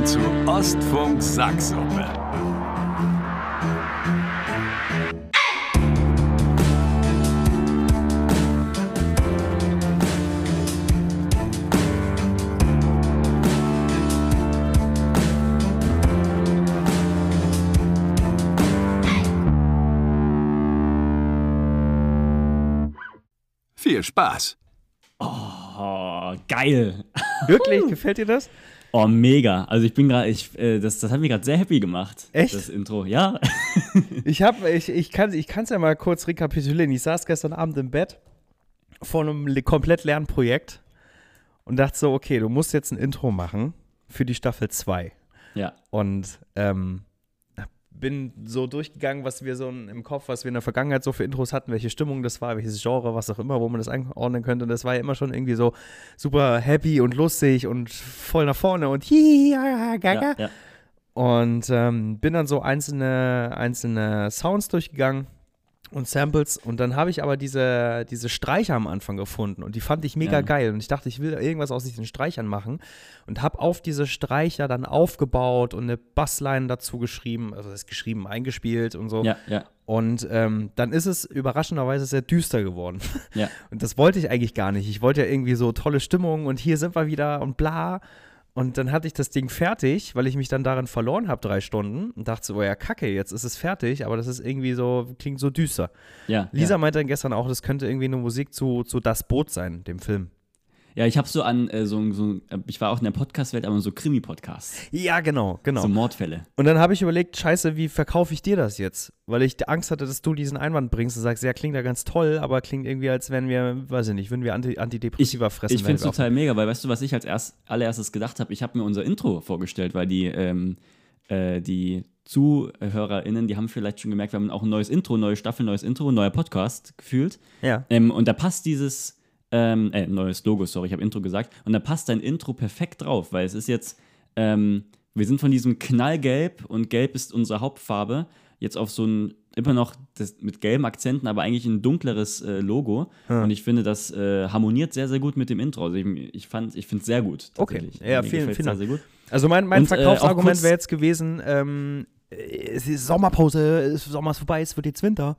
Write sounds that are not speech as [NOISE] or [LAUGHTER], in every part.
Willkommen zu Ostfunk Sacksuppe. Viel Spaß. Oh, geil. Wirklich? Gefällt dir das? Oh, mega. Also ich bin gerade, ich, äh, das, das hat mich gerade sehr happy gemacht. Echt? Das Intro, ja. [LAUGHS] Ich, hab, ich, ich kann es ja mal kurz rekapitulieren. Ich saß gestern Abend im Bett vor einem le- komplett leeren Projekt und dachte so, okay, du musst jetzt ein Intro machen für die Staffel 2. ja. Und ähm, bin so durchgegangen, was wir so im Kopf, was wir in der Vergangenheit so für Intros hatten, welche Stimmung das war, welches Genre, was auch immer, wo man das einordnen könnte. Und das war ja immer schon irgendwie so super happy und lustig und voll nach vorne und hi, ja, ja. Und ähm, bin dann so einzelne, einzelne Sounds durchgegangen und Samples. Und dann habe ich aber diese, diese Streicher am Anfang gefunden. Und die fand ich mega Ja. geil. Und ich dachte, ich will irgendwas aus diesen Streichern machen. Und habe auf diese Streicher dann aufgebaut und eine Bassline dazu geschrieben. Also das ist geschrieben, eingespielt und so. Ja, ja, Und ähm, dann ist es überraschenderweise sehr düster geworden. ja. [LAUGHS] Und das wollte ich eigentlich gar nicht. Ich wollte ja irgendwie so tolle Stimmung und hier sind wir wieder und bla. Und dann hatte ich das Ding fertig, weil ich mich dann darin verloren habe, drei Stunden. Und dachte so, oh ja, kacke, jetzt ist es fertig, aber das ist irgendwie so, klingt so düster. ja Lisa ja. meinte dann gestern auch, das könnte irgendwie eine Musik zu, zu Das Boot sein, dem Film. Ja, ich habe so an, äh, so, so, äh, ich war auch in der Podcast-Welt, aber so Krimi-Podcasts. Ja, genau, genau. So Mordfälle. Und dann habe ich überlegt, scheiße, wie verkaufe ich dir das jetzt? Weil ich Angst hatte, dass du diesen Einwand bringst und sagst, ja, klingt ja ganz toll, aber klingt irgendwie, als wären wir, weiß ich nicht, würden wir Anti Antidepressiva fressen. Ich finde es total mega, weil weißt du, was ich als erst, allererstes gedacht habe? Ich habe mir unser Intro vorgestellt, weil die, ähm, äh, die ZuhörerInnen, die haben vielleicht schon gemerkt, wir haben auch ein neues Intro, neue Staffel, neues Intro, neuer Podcast gefühlt. Ja. Ähm, und da passt dieses, ähm, äh, neues Logo, sorry, ich habe Intro gesagt. Und da passt dein Intro perfekt drauf, weil es ist jetzt, ähm, wir sind von diesem Knallgelb und Gelb ist unsere Hauptfarbe, jetzt auf so ein, immer noch das, mit gelben Akzenten, aber eigentlich ein dunkleres äh, Logo. Und ich finde, das äh, harmoniert sehr, sehr gut mit dem Intro. Also ich, ich, fand- ich finde es sehr gut. Okay. Ja, Mir vielen- vielen Dank. sehr gut. Also mein, mein Und, äh, Verkaufsargument kurz- wäre jetzt gewesen, ähm, es ist Sommerpause, es ist Sommer ist vorbei, es wird jetzt Winter.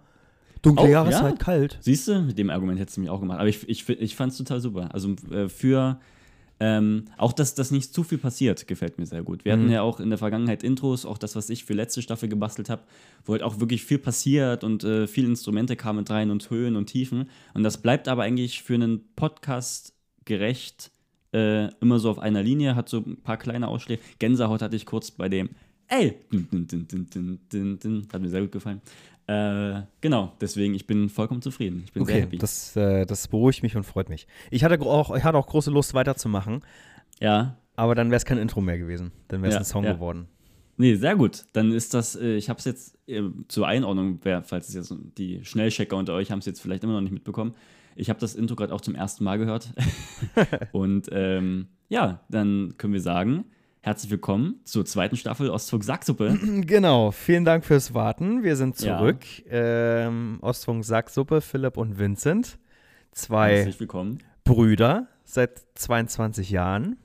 Dunkle Oh, Jahreszeit, ja. kalt. Siehst du, mit dem Argument hättest du mich auch gemacht. Aber ich, ich, ich fand es total super. Also äh, für ähm, auch, dass, dass nicht zu viel passiert, gefällt mir sehr gut. Wir hatten ja auch in der Vergangenheit Intros, auch das, was ich für letzte Staffel gebastelt habe, wo halt auch wirklich viel passiert und äh, viele Instrumente kamen mit rein und Höhen und Tiefen. Und das bleibt aber eigentlich für einen Podcast gerecht äh, immer so auf einer Linie, hat so ein paar kleine Ausschläge. Gänsehaut hatte ich kurz bei dem Ey! Hat mir sehr gut gefallen. Äh, genau, deswegen, ich bin vollkommen zufrieden. Ich bin sehr Okay, happy. das, äh, das beruhigt mich und freut mich. Ich hatte auch, ich hatte auch große Lust weiterzumachen, ja, aber dann wäre es kein Intro mehr gewesen. Dann wäre es Ja, ein Song ja. geworden. nee, sehr gut. Dann ist das, äh, ich habe es jetzt äh, zur Einordnung, wer, falls es jetzt die Schnellchecker unter euch haben es jetzt vielleicht immer noch nicht mitbekommen. Ich habe das Intro gerade auch zum ersten Mal gehört. [LAUGHS] und ähm, ja, dann können wir sagen, herzlich willkommen zur zweiten Staffel Ostfunk Sacksuppe. [CLEARS THROAT] Genau, vielen Dank fürs Warten. Wir sind Ja. zurück. Ähm, Ostfunk Sacksuppe, Philipp und Vincent. Zwei. Brüder seit 22 Jahren.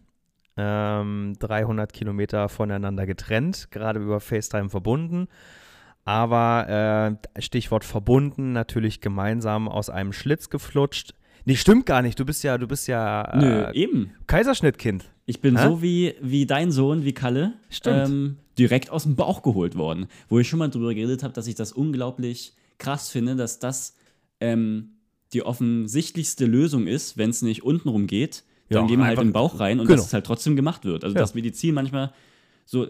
Ähm, 300 Kilometer voneinander getrennt, gerade über FaceTime verbunden. Aber äh, Stichwort verbunden, natürlich gemeinsam aus einem Schlitz geflutscht. Nee, stimmt gar nicht. Du bist ja, du bist ja Nö, äh, eben. Kaiserschnittkind. Ich bin Hä? so wie, wie dein Sohn, wie Kalle, Stimmt. Ähm, direkt aus dem Bauch geholt worden. Wo ich schon mal drüber geredet habe, dass ich das unglaublich krass finde, dass das ähm, die offensichtlichste Lösung ist, wenn es nicht untenrum geht. Dann Ja, gehen wir halt in den Bauch rein und genau. dass es halt trotzdem gemacht wird. Also Ja. dass Medizin manchmal so,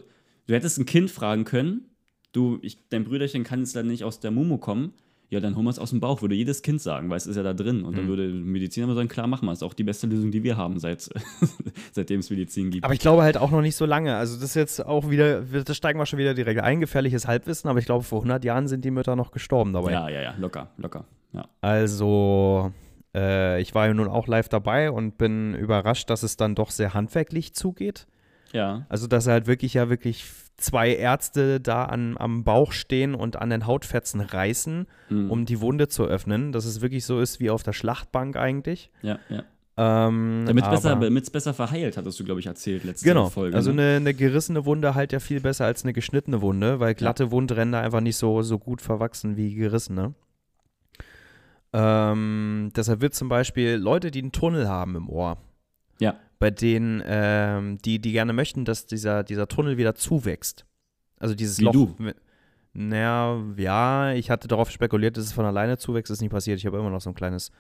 du hättest ein Kind fragen können, du, ich, dein Brüderchen kann jetzt leider nicht aus der Mumu kommen. Ja, dann holen wir es aus dem Bauch, würde jedes Kind sagen, weil es ist ja da drin. Und Mhm. dann würde Medizin aber sagen, klar, machen wir es. Ist auch die beste Lösung, die wir haben, seit, [LAUGHS] seitdem es Medizin gibt. Aber ich glaube halt auch noch nicht so lange. Also das ist jetzt auch wieder, das steigen wir schon wieder direkt ein, gefährliches Halbwissen, aber ich glaube, vor 100 Jahren sind die Mütter noch gestorben dabei. Ja, ja, ja, locker, locker. Ja. Also, äh, ich war ja nun auch live dabei und bin überrascht, dass es dann doch sehr handwerklich zugeht. Ja, Also, dass halt wirklich ja wirklich zwei Ärzte da an, am Bauch stehen und an den Hautfetzen reißen, Mhm. um die Wunde zu öffnen. Dass es wirklich so ist wie auf der Schlachtbank eigentlich. ja, ja. Ähm, Damit es besser, damit's besser verheilt, hattest du, glaube ich, erzählt letzte Genau, Folge. also ne? eine, eine gerissene Wunde halt ja viel besser als eine geschnittene Wunde, weil glatte Wundränder einfach nicht so, so gut verwachsen wie gerissene. Ähm, deshalb wird zum Beispiel Leute, die einen Tunnel haben im Ohr, Ja. Bei denen, ähm, die, die gerne möchten, dass dieser, dieser Tunnel wieder zuwächst. Also dieses Wie Loch. du. Naja, ja, ich hatte darauf spekuliert, dass es von alleine zuwächst, ist nicht passiert. Ich habe immer noch so ein kleines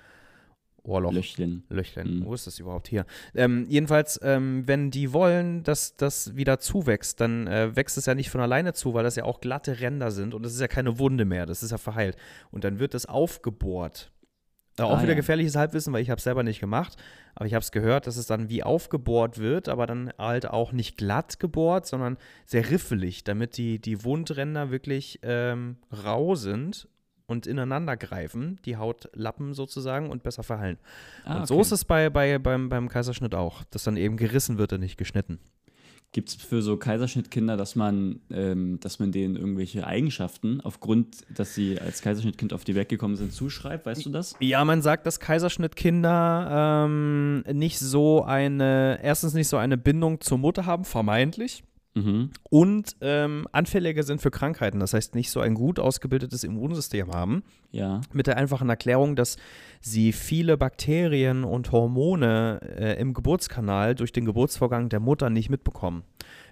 Ohrloch. Löchchen. Löchlein. Mhm. Wo ist das überhaupt hier? Ähm, jedenfalls, ähm, wenn die wollen, dass das wieder zuwächst, dann äh, wächst es ja nicht von alleine zu, weil das ja auch glatte Ränder sind und das ist ja keine Wunde mehr, das ist ja verheilt. Und dann wird das aufgebohrt. Auch Ah, wieder ja. gefährliches Halbwissen, weil ich habe es selber nicht gemacht, aber ich habe es gehört, dass es dann wie aufgebohrt wird, aber dann halt auch nicht glatt gebohrt, sondern sehr riffelig, damit die, die Wundränder wirklich ähm, rau sind und ineinander greifen, die Hautlappen sozusagen und besser verheilen. Ah, Und so ist es bei, bei, beim, beim Kaiserschnitt auch, dass dann eben gerissen wird und nicht geschnitten. Gibt es für so Kaiserschnittkinder, dass man, ähm, dass man denen irgendwelche Eigenschaften aufgrund, dass sie als Kaiserschnittkind auf die Welt gekommen sind, zuschreibt? Weißt du das? Ja, man sagt, dass Kaiserschnittkinder ähm, nicht so eine, erstens nicht so eine Bindung zur Mutter haben, vermeintlich, Mhm. und ähm, anfälliger sind für Krankheiten. Das heißt, nicht so ein gut ausgebildetes Immunsystem haben. Ja. Mit der einfachen Erklärung, dass sie viele Bakterien und Hormone äh, im Geburtskanal durch den Geburtsvorgang der Mutter nicht mitbekommen.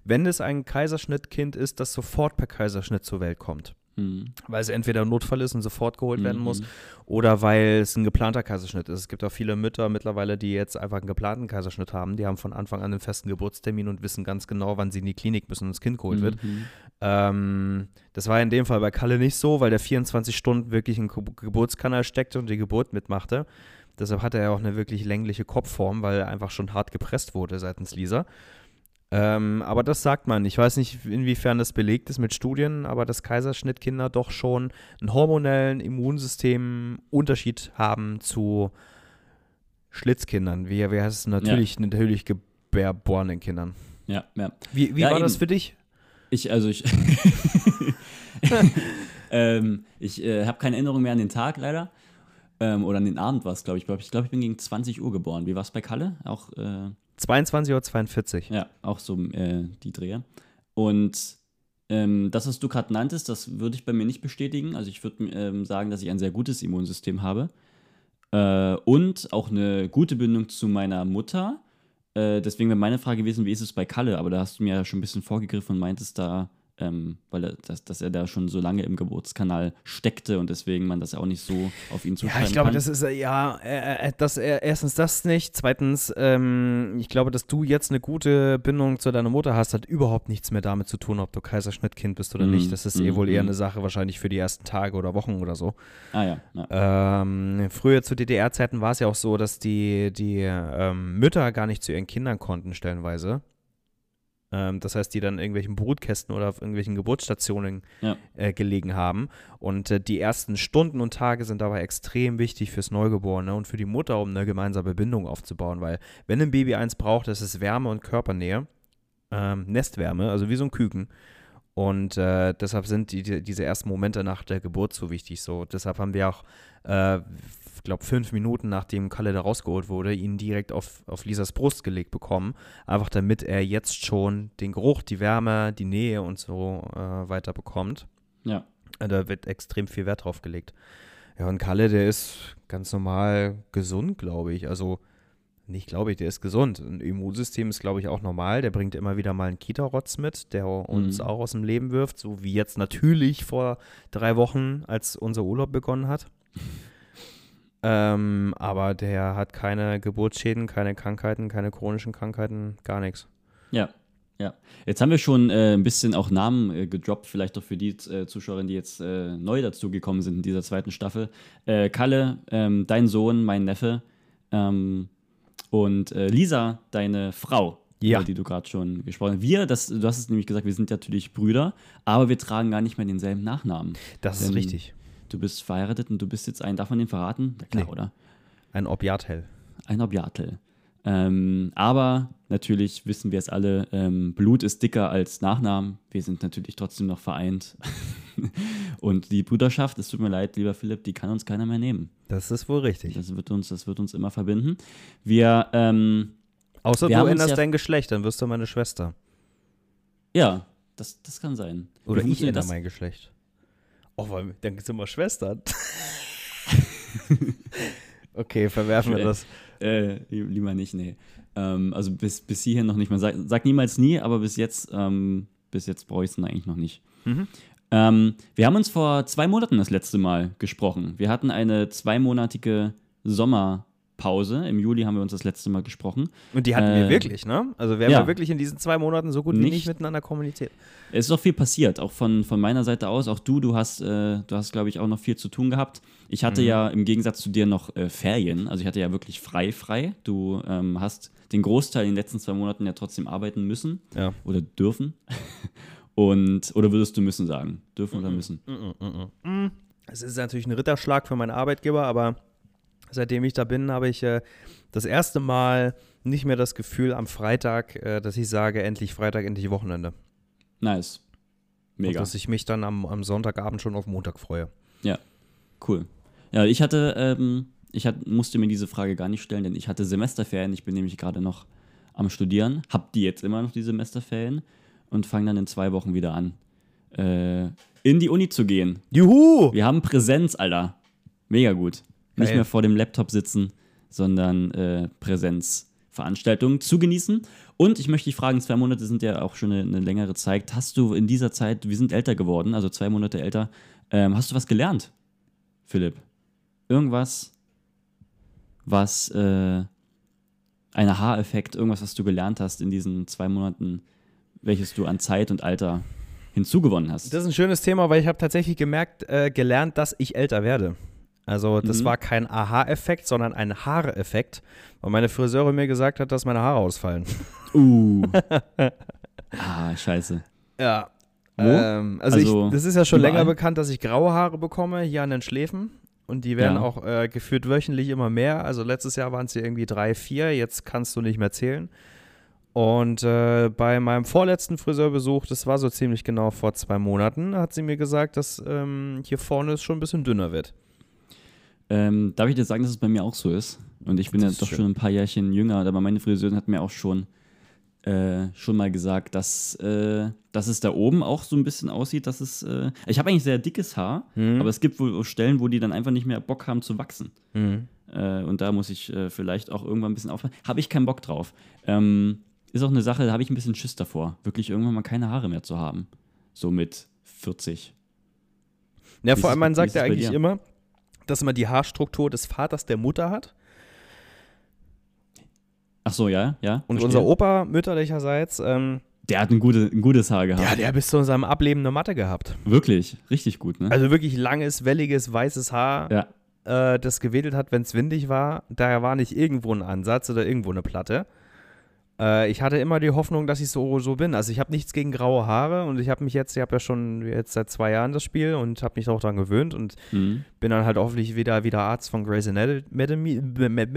Wenn es ein Kaiserschnittkind ist, das sofort per Kaiserschnitt zur Welt kommt. Mhm. Weil es entweder ein Notfall ist und sofort geholt werden Mhm. muss oder weil es ein geplanter Kaiserschnitt ist. Es gibt auch viele Mütter mittlerweile, die jetzt einfach einen geplanten Kaiserschnitt haben. Die haben von Anfang an einen festen Geburtstermin und wissen ganz genau, wann sie in die Klinik müssen und das Kind geholt wird. Mhm. Ähm, das war in dem Fall bei Kalle nicht so, weil der 24 Stunden wirklich im Ge Geburtskanal steckte und die Geburt mitmachte. Deshalb hatte er auch eine wirklich längliche Kopfform, weil er einfach schon hart gepresst wurde seitens Lisa. Ähm, aber das sagt man. Ich weiß nicht, inwiefern das belegt ist mit Studien, aber dass Kaiserschnittkinder doch schon einen hormonellen Immunsystem-Unterschied haben zu Schlitzkindern. Wie, wie heißt es? Natürlich, natürlich gebärborenen Kindern. Ja, ja. Wie, wie Ja, war das eben. für dich? Ich, also ich. [LAUGHS] ähm, ich äh, habe keine Erinnerung mehr an den Tag leider. Ähm, oder an den Abend war es, glaube ich. Ich glaube, ich, glaub, ich bin gegen 20 Uhr geboren. Wie war es bei Kalle? Auch, äh, 22.42 Uhr. ja, auch so äh, die Dreher. Und ähm, das, was du gerade nanntest, das würde ich bei mir nicht bestätigen. Also ich würde ähm, sagen, dass ich ein sehr gutes Immunsystem habe. Äh, und auch eine gute Bindung zu meiner Mutter. Äh, deswegen wäre meine Frage gewesen, wie ist es bei Kalle? Aber da hast du mir ja schon ein bisschen vorgegriffen und meintest da, ähm, weil er, dass, dass er da schon so lange im Geburtskanal steckte und deswegen man das auch nicht so auf ihn zuschreiben Ja, ich glaube, kann. das ist äh, ja, äh, äh, das, äh, erstens das nicht. Zweitens, ähm, ich glaube, dass du jetzt eine gute Bindung zu deiner Mutter hast, hat überhaupt nichts mehr damit zu tun, ob du Kaiserschnittkind bist oder Mhm, nicht. Das ist eh mhm, wohl eher mhm. eine Sache wahrscheinlich für die ersten Tage oder Wochen oder so. ah ja, ja. Ähm, früher zu DDR-Zeiten war es ja auch so, dass die, die ähm, Mütter gar nicht zu ihren Kindern konnten, stellenweise. Ähm, das heißt, die dann in irgendwelchen Brutkästen oder auf irgendwelchen Geburtsstationen Ja. äh, gelegen haben. Und äh, die ersten Stunden und Tage sind dabei extrem wichtig fürs Neugeborene und für die Mutter, um eine gemeinsame Bindung aufzubauen. Weil, wenn ein Baby eins braucht, ist es Wärme und Körpernähe. Ähm, Nestwärme, also wie so ein Küken. Und äh, deshalb sind die, die, diese ersten Momente nach der Geburt so wichtig. So, deshalb haben wir auch, äh, glaube, fünf Minuten nachdem Kalle da rausgeholt wurde, ihn direkt auf, auf Lisas Brust gelegt bekommen. Einfach damit er jetzt schon den Geruch, die Wärme, die Nähe und so äh, weiter bekommt. ja. Äh, Da wird extrem viel Wert drauf gelegt. Ja, und Kalle, der ist ganz normal gesund, glaube ich. Also, nicht glaube ich, der ist gesund. Ein Immunsystem ist, glaube ich, auch normal. Der bringt immer wieder mal einen Kita-Rotz mit, der uns Mhm. auch aus dem Leben wirft. So wie jetzt natürlich vor drei Wochen, als unser Urlaub begonnen hat. Ähm, aber der hat keine Geburtsschäden, keine Krankheiten, keine chronischen Krankheiten, gar nichts. Ja, ja. Jetzt haben wir schon äh, ein bisschen auch Namen äh, gedroppt, vielleicht auch für die äh, Zuschauerinnen, die jetzt äh, neu dazugekommen sind in dieser zweiten Staffel. Äh, Kalle, ähm, dein Sohn, mein Neffe ähm, und äh, Lisa, deine Frau, Ja. über die du gerade schon gesprochen hast. Wir, das, du hast es nämlich gesagt, wir sind natürlich Brüder, aber wir tragen gar nicht mehr denselben Nachnamen. Das ist richtig. Du bist verheiratet und du bist jetzt ein, darf man den verraten? Ja, klar, Nee. oder? Ein Obiatel. Ein Objatel. Ähm, aber natürlich wissen wir es alle, ähm, Blut ist dicker als Nachnamen. Wir sind natürlich trotzdem noch vereint. [LAUGHS] Und die Brüderschaft, es tut mir leid, lieber Philipp, die kann uns keiner mehr nehmen. Das ist wohl richtig. Das wird uns, das wird uns immer verbinden. Wir, ähm, Außer Wir du änderst ja- dein Geschlecht, dann wirst du meine Schwester. ja, das, das kann sein. Oder ich ändere das? mein Geschlecht. Oh, weil, dann sind wir Schwestern. [LAUGHS] okay, verwerfen wir das. Äh, lieber nicht, nee. Ähm, also bis, bis hierhin noch nicht mal. Sag, sag niemals nie, aber bis jetzt, ähm, bis jetzt brauche ich es eigentlich noch nicht. Mhm. Ähm, wir haben uns vor zwei Monaten das letzte Mal gesprochen. Wir hatten eine zweimonatige Sommerpause. Im Juli haben wir uns das letzte Mal gesprochen. Und die hatten wir Äh, wirklich, ne? Also wir haben ja. ja wirklich in diesen zwei Monaten so gut wie Nicht- nicht miteinander kommuniziert. Es ist auch viel passiert, auch von, von meiner Seite aus. Auch du, du hast, äh, du hast, glaube ich, auch noch viel zu tun gehabt. Ich hatte Mhm. ja im Gegensatz zu dir noch äh, Ferien. Also ich hatte ja wirklich frei, frei. Du ähm, hast den Großteil in den letzten zwei Monaten ja trotzdem arbeiten müssen Ja. oder dürfen. [LAUGHS] Und, oder würdest du müssen sagen? Dürfen Mhm. oder müssen? Es ist natürlich ein Ritterschlag für meinen Arbeitgeber, aber seitdem ich da bin, habe ich äh, das erste Mal nicht mehr das Gefühl am Freitag, äh, dass ich sage, endlich Freitag, endlich Wochenende. Nice. Und Mega. dass ich mich dann am, am Sonntagabend schon auf Montag freue. Cool. Ja, ich hatte, ähm, ich hat, musste mir diese Frage gar nicht stellen, denn ich hatte Semesterferien. Ich bin nämlich gerade noch am Studieren, hab die jetzt immer noch die Semesterferien und fange dann in zwei Wochen wieder an, äh, in die Uni zu gehen. Juhu! Wir haben Präsenz, Alter. Mega gut. Nicht mehr vor dem Laptop sitzen, sondern äh, Präsenzveranstaltungen zu genießen. Und ich möchte dich fragen, zwei Monate sind ja auch schon eine, eine längere Zeit. Hast du in dieser Zeit, wir sind älter geworden, also zwei Monate älter, ähm, hast du was gelernt, Philipp? Irgendwas, was äh, ein Aha-Effekt, irgendwas, was du gelernt hast in diesen zwei Monaten, welches du an Zeit und Alter hinzugewonnen hast? Das ist ein schönes Thema, weil ich habe tatsächlich gemerkt, äh, gelernt, dass ich älter werde. Also das Mhm. war kein Aha-Effekt, sondern ein Haare-Effekt, weil meine Friseurin mir gesagt hat, dass meine Haare ausfallen. Uh. [LAUGHS] ah, scheiße. Ja. Ähm, also, Also, ich, das ist ja schon überall? länger bekannt, dass ich graue Haare bekomme hier an den Schläfen. Und die werden Ja. auch äh, geführt wöchentlich immer mehr. Also letztes Jahr waren es irgendwie drei, vier, jetzt kannst du nicht mehr zählen. Und äh, bei meinem vorletzten Friseurbesuch, das war so ziemlich genau vor zwei Monaten, hat sie mir gesagt, dass ähm, hier vorne es schon ein bisschen dünner wird. Ähm, darf ich dir sagen, dass es bei mir auch so ist? Und ich bin Das ja doch schön. schon ein paar Jährchen jünger, aber meine Friseurin hat mir auch schon, äh, schon mal gesagt, dass, äh, dass es da oben auch so ein bisschen aussieht, dass es. Äh, ich habe eigentlich sehr dickes Haar, Mhm. aber es gibt wohl Stellen, wo die dann einfach nicht mehr Bock haben zu wachsen. Mhm. Äh, und da muss ich äh, vielleicht auch irgendwann ein bisschen aufpassen. Habe ich keinen Bock drauf. Ähm, ist auch eine Sache, da habe ich ein bisschen Schiss davor, wirklich irgendwann mal keine Haare mehr zu haben. So mit 40. Ja, vor allem, man sagt ja eigentlich immer, dass man die Haarstruktur des Vaters der Mutter hat. Ach so, ja, ja. Und verstehe. unser Opa mütterlicherseits, ähm, Der hat ein, gute, ein gutes Haar gehabt. ja, der hat bis zu seinem Ableben eine Matte gehabt. Wirklich, richtig gut, ne? Also wirklich langes, welliges, weißes Haar, ja. äh, das gewedelt hat, wenn es windig war. Da war nicht irgendwo ein Ansatz oder irgendwo eine Platte. Äh, ich hatte immer die Hoffnung, dass ich so, so bin. Also ich habe nichts gegen graue Haare und ich habe mich jetzt, ich habe ja schon jetzt seit zwei Jahren das Spiel und habe mich auch daran gewöhnt und Mhm. bin dann halt hoffentlich wieder, wieder Arzt von Grey's Anatomy,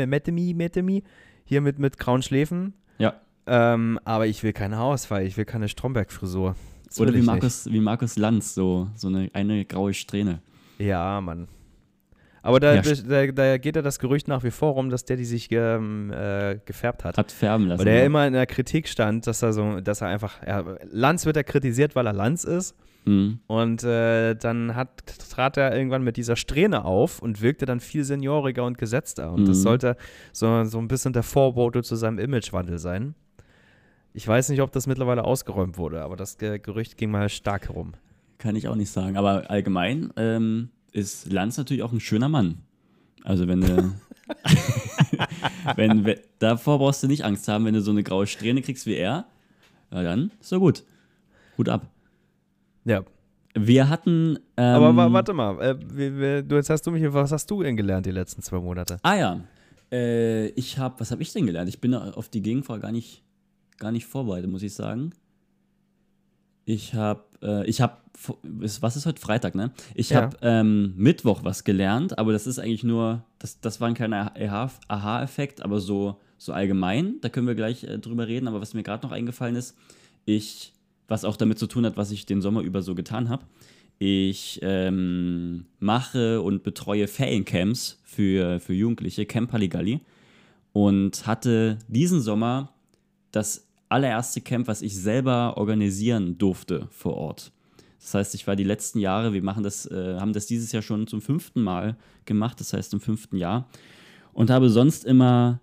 Anatomy, hier mit, mit grauen Schläfen. Ja. Ähm, aber ich will keinen Haarausfall, ich will keine Stromberg-Frisur. Oder wie Markus, wie Markus Lanz, so, so eine, eine graue Strähne. Ja, Mann. Aber da, Ja, da, da, geht ja das Gerücht nach wie vor rum, dass der die sich ähm, äh, gefärbt hat. Hat färben lassen. Weil der ja immer in der Kritik stand, dass er so, dass er einfach, ja, Lanz wird er kritisiert, weil er Lanz ist. Mhm. Und äh, dann hat, trat er irgendwann mit dieser Strähne auf und wirkte dann viel senioriger und gesetzter. Und das Mhm. sollte so, so ein bisschen der Vorbote zu seinem Imagewandel sein. Ich weiß nicht, ob das mittlerweile ausgeräumt wurde, aber das Ge Gerücht ging mal stark herum. Kann ich auch nicht sagen. Aber allgemein ähm, ist Lanz natürlich auch ein schöner Mann. Also wenn du. [LAUGHS] wenn, wenn, davor brauchst du nicht Angst haben, wenn du so eine graue Strähne kriegst wie er. Ja, dann ist doch gut. Hut ab. Ja. Wir hatten. Ähm, Aber wa warte mal, äh, wie, wie, du, jetzt hast du mich, was hast du denn gelernt die letzten zwei Monate? Ah ja. Äh, ich habe, was habe ich denn gelernt? Ich bin auf die Gegenfrage gar nicht, gar nicht vorbereitet, muss ich sagen. Ich habe, äh, ich habe, was ist heute Freitag, ne? Ich Ja. habe ähm, Mittwoch was gelernt, aber das ist eigentlich nur, das, das war ein kleiner Aha- Aha-Effekt, aber so, so allgemein, da können wir gleich äh, drüber reden. Aber was mir gerade noch eingefallen ist, ich, was auch damit zu tun hat, was ich den Sommer über so getan habe, ich ähm, mache und betreue Feriencamps für, für Jugendliche, Camp Halligalli. Und hatte diesen Sommer das allererste Camp, was ich selber organisieren durfte vor Ort. Das heißt, ich war die letzten Jahre, wir machen das, äh, haben das dieses Jahr schon zum fünften Mal gemacht, das heißt im fünften Jahr. Und habe sonst immer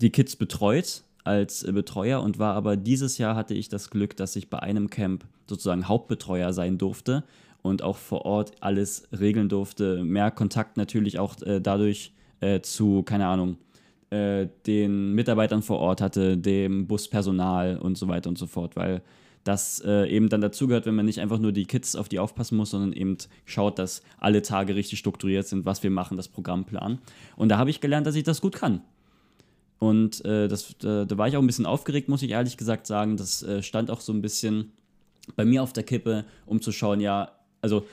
die Kids betreut als äh, Betreuer und war aber dieses Jahr hatte ich das Glück, dass ich bei einem Camp sozusagen Hauptbetreuer sein durfte und auch vor Ort alles regeln durfte. Mehr Kontakt natürlich auch äh, dadurch äh, zu, keine Ahnung, äh, den Mitarbeitern vor Ort hatte, dem Buspersonal und so weiter und so fort, weil das äh, eben dann dazugehört, wenn man nicht einfach nur die Kids auf die aufpassen muss, sondern eben schaut, dass alle Tage richtig strukturiert sind, was wir machen, das Programmplan. Und da habe ich gelernt, dass ich das gut kann. Und äh, das, da, da, war ich auch ein bisschen aufgeregt, muss ich ehrlich gesagt sagen. Das äh, stand auch so ein bisschen bei mir auf der Kippe, um zu schauen, ja, also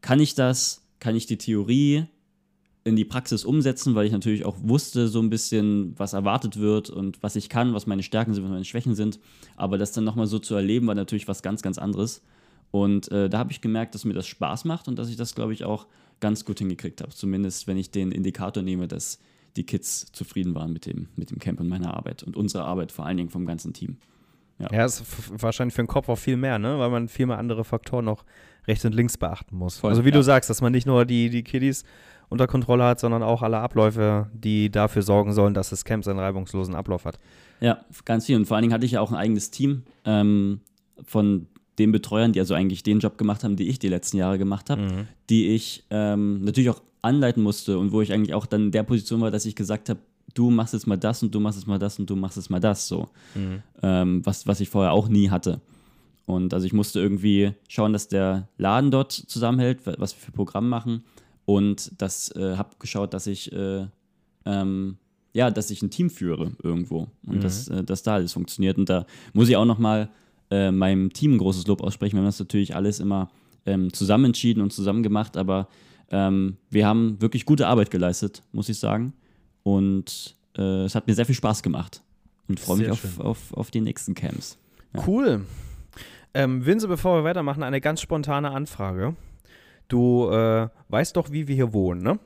kann ich das, kann ich die Theorie in die Praxis umsetzen, weil ich natürlich auch wusste so ein bisschen, was erwartet wird und was ich kann, was meine Stärken sind, was meine Schwächen sind. Aber das dann nochmal so zu erleben, war natürlich was ganz, ganz anderes. Und äh, da habe ich gemerkt, dass mir das Spaß macht und dass ich das, glaube ich, auch ganz gut hingekriegt habe. Zumindest, wenn ich den Indikator nehme, dass die Kids zufrieden waren mit dem, mit dem Camp und meiner Arbeit und unserer Arbeit vor allen Dingen vom ganzen Team. Ja, ja ist wahrscheinlich für den Kopf auch viel mehr, ne? weil man viel mehr andere Faktoren noch rechts und links beachten muss. Voll, also wie ja. du sagst, dass man nicht nur die, die Kiddies unter Kontrolle hat, sondern auch alle Abläufe, die dafür sorgen sollen, dass das Camp seinen reibungslosen Ablauf hat. Ja, ganz viel. Und vor allen Dingen hatte ich ja auch ein eigenes Team ähm, von den Betreuern, die also eigentlich den Job gemacht haben, die ich die letzten Jahre gemacht habe, mhm. die ich ähm, natürlich auch anleiten musste und wo ich eigentlich auch dann in der Position war, dass ich gesagt habe, du machst jetzt mal das und du machst jetzt mal das und du machst jetzt mal das so. Mhm. Ähm, was, was ich vorher auch nie hatte. Und also ich musste irgendwie schauen, dass der Laden dort zusammenhält, was wir für Programm machen. Und das äh, habe geschaut, dass ich äh, ähm, ja, dass ich ein Team führe irgendwo und mhm. dass, äh, dass da alles funktioniert. Und da muss ich auch nochmal äh, meinem Team ein großes Lob aussprechen. Wir haben das natürlich alles immer ähm, zusammen entschieden und zusammen gemacht, aber ähm, wir haben wirklich gute Arbeit geleistet, muss ich sagen. Und äh, es hat mir sehr viel Spaß gemacht. Und freue mich auf, auf, auf die nächsten Camps. Ja. Cool. Ähm, Winse, bevor wir weitermachen, eine ganz spontane Anfrage. Du äh, weißt doch, wie wir hier wohnen, ne?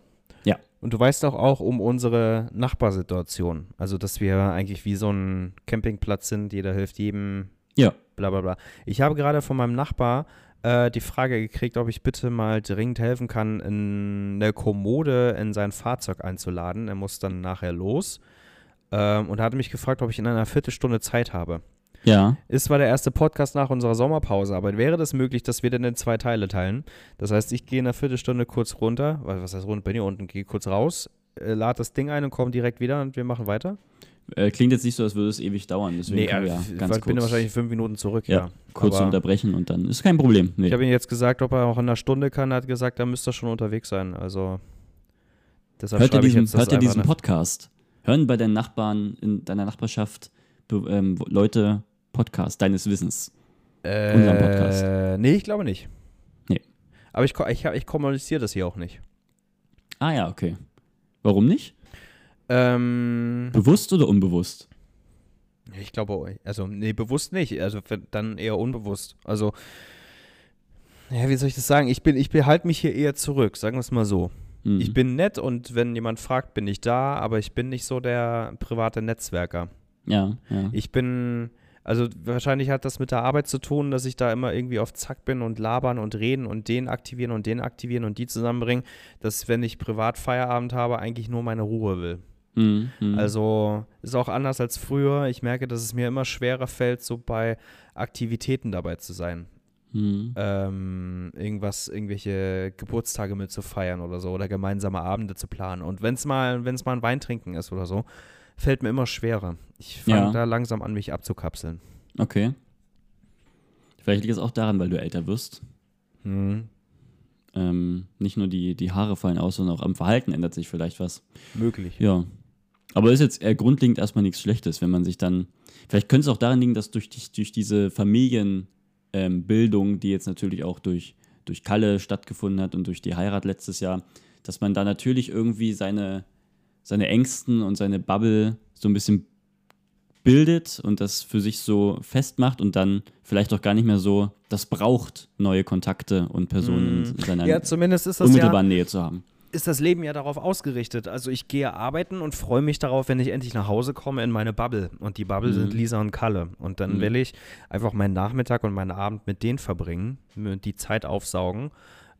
Ja. Und du weißt doch auch um unsere Nachbarsituation. Also, dass wir eigentlich wie so ein Campingplatz sind, jeder hilft jedem. Ja. Bla bla bla. Ich habe gerade von meinem Nachbar äh, die Frage gekriegt, ob ich bitte mal dringend helfen kann, eine Kommode in sein Fahrzeug einzuladen. Er muss dann nachher los. Ähm, und hat mich gefragt, ob ich in einer Viertelstunde Zeit habe. Ja. Ist zwar der erste Podcast nach unserer Sommerpause, aber wäre das möglich, dass wir den in zwei Teile teilen? Das heißt, ich gehe in einer Viertelstunde kurz runter, was heißt runter, bin hier unten, gehe kurz raus, äh, lade das Ding ein und komme direkt wieder und wir machen weiter? Äh, klingt jetzt nicht so, als würde es ewig dauern. Deswegen nee, wir ja ganz ich bin kurz, wahrscheinlich fünf Minuten zurück. Ja, ja. kurz Aber unterbrechen und dann ist kein Problem. Nee. Ich habe ihm jetzt gesagt, ob er auch in einer Stunde kann. Er hat gesagt, er müsste schon unterwegs sein. Also deshalb hört ihr diesen, hört ihr diesen Podcast? Hören bei deinen Nachbarn in deiner Nachbarschaft ähm, Leute Podcast deines Wissens? Äh, Podcast? Nee, ich glaube nicht. Nee. Aber ich, ich, ich kommuniziere das hier auch nicht. Ah ja, okay. Warum nicht? Ähm, Bewusst oder unbewusst? Ich glaube, also, nee, bewusst nicht. Also, dann eher unbewusst. Also, ja, wie soll ich das sagen? Ich, bin, ich behalte mich hier eher zurück, sagen wir es mal so. Mhm. Ich bin nett und wenn jemand fragt, bin ich da, aber ich bin nicht so der private Netzwerker. Ja, ja. Ich bin, also wahrscheinlich hat das mit der Arbeit zu tun, dass ich da immer irgendwie auf Zack bin und labern und reden und den aktivieren und den aktivieren und die zusammenbringen, dass wenn ich privat Feierabend habe, eigentlich nur meine Ruhe will. Mhm, mhm, also ist auch anders als früher. Ich merke, dass es mir immer schwerer fällt, so bei Aktivitäten dabei zu sein. Mhm. Ähm, irgendwas, irgendwelche Geburtstage mitzufeiern oder so oder gemeinsame Abende zu planen. Und wenn es mal, wenn es mal ein Wein trinken ist oder so, fällt mir immer schwerer. Ich fange ja. da langsam an, mich abzukapseln. Okay. Vielleicht liegt es auch daran, weil du älter wirst. Mhm. Ähm, nicht nur die, die Haare fallen aus, sondern auch am Verhalten ändert sich vielleicht was. Möglich. Ja. Aber ist jetzt grundlegend erstmal nichts Schlechtes, wenn man sich dann. Vielleicht könnte es auch daran liegen, dass durch, die, durch diese Familienbildung, ähm, die jetzt natürlich auch durch, durch Kalle stattgefunden hat und durch die Heirat letztes Jahr, dass man da natürlich irgendwie seine, seine Ängsten und seine Bubble so ein bisschen bildet und das für sich so festmacht und dann vielleicht auch gar nicht mehr so das braucht, neue Kontakte und Personen in seiner Ja, zumindest ist das ja, unmittelbaren Nähe zu haben. ist das Leben ja darauf ausgerichtet. Also ich gehe arbeiten und freue mich darauf, wenn ich endlich nach Hause komme in meine Bubble. Und die Bubble Mhm. sind Lisa und Kalle. Und dann Mhm. will ich einfach meinen Nachmittag und meinen Abend mit denen verbringen, die Zeit aufsaugen,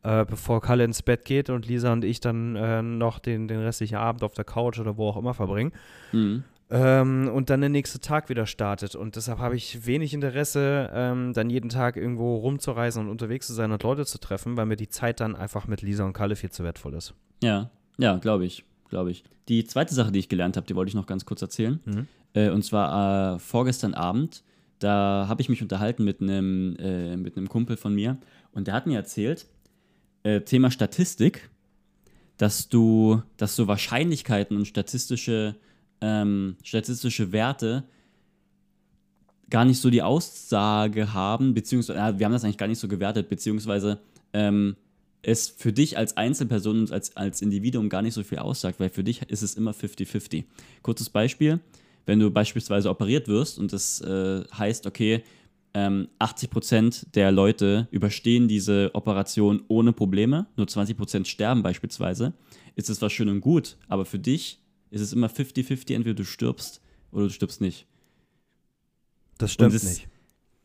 äh, bevor Kalle ins Bett geht und Lisa und ich dann äh, noch den, den restlichen Abend auf der Couch oder wo auch immer verbringen. Mhm. Ähm, und dann der nächste Tag wieder startet. Und deshalb habe ich wenig Interesse, ähm, dann jeden Tag irgendwo rumzureisen und unterwegs zu sein und Leute zu treffen, weil mir die Zeit dann einfach mit Lisa und Kalle viel zu wertvoll ist. Ja, ja, glaube ich, glaube ich. Die zweite Sache, die ich gelernt habe, die wollte ich noch ganz kurz erzählen. Mhm. Äh, und zwar äh, vorgestern Abend, da habe ich mich unterhalten mit einem äh, mit einem Kumpel von mir und der hat mir erzählt, äh, Thema Statistik, dass du, dass so Wahrscheinlichkeiten und statistische, ähm, statistische Werte gar nicht so die Aussage haben, beziehungsweise, ja, wir haben das eigentlich gar nicht so gewertet, beziehungsweise ähm, es für dich als Einzelperson und als, als Individuum gar nicht so viel aussagt, weil für dich ist es immer 50-50. Kurzes Beispiel, wenn du beispielsweise operiert wirst und das äh, heißt, okay, ähm, 80% der Leute überstehen diese Operation ohne Probleme, nur 20% sterben beispielsweise, ist es was schön und gut, aber für dich ist es immer 50-50, entweder du stirbst oder du stirbst nicht. Das Und das,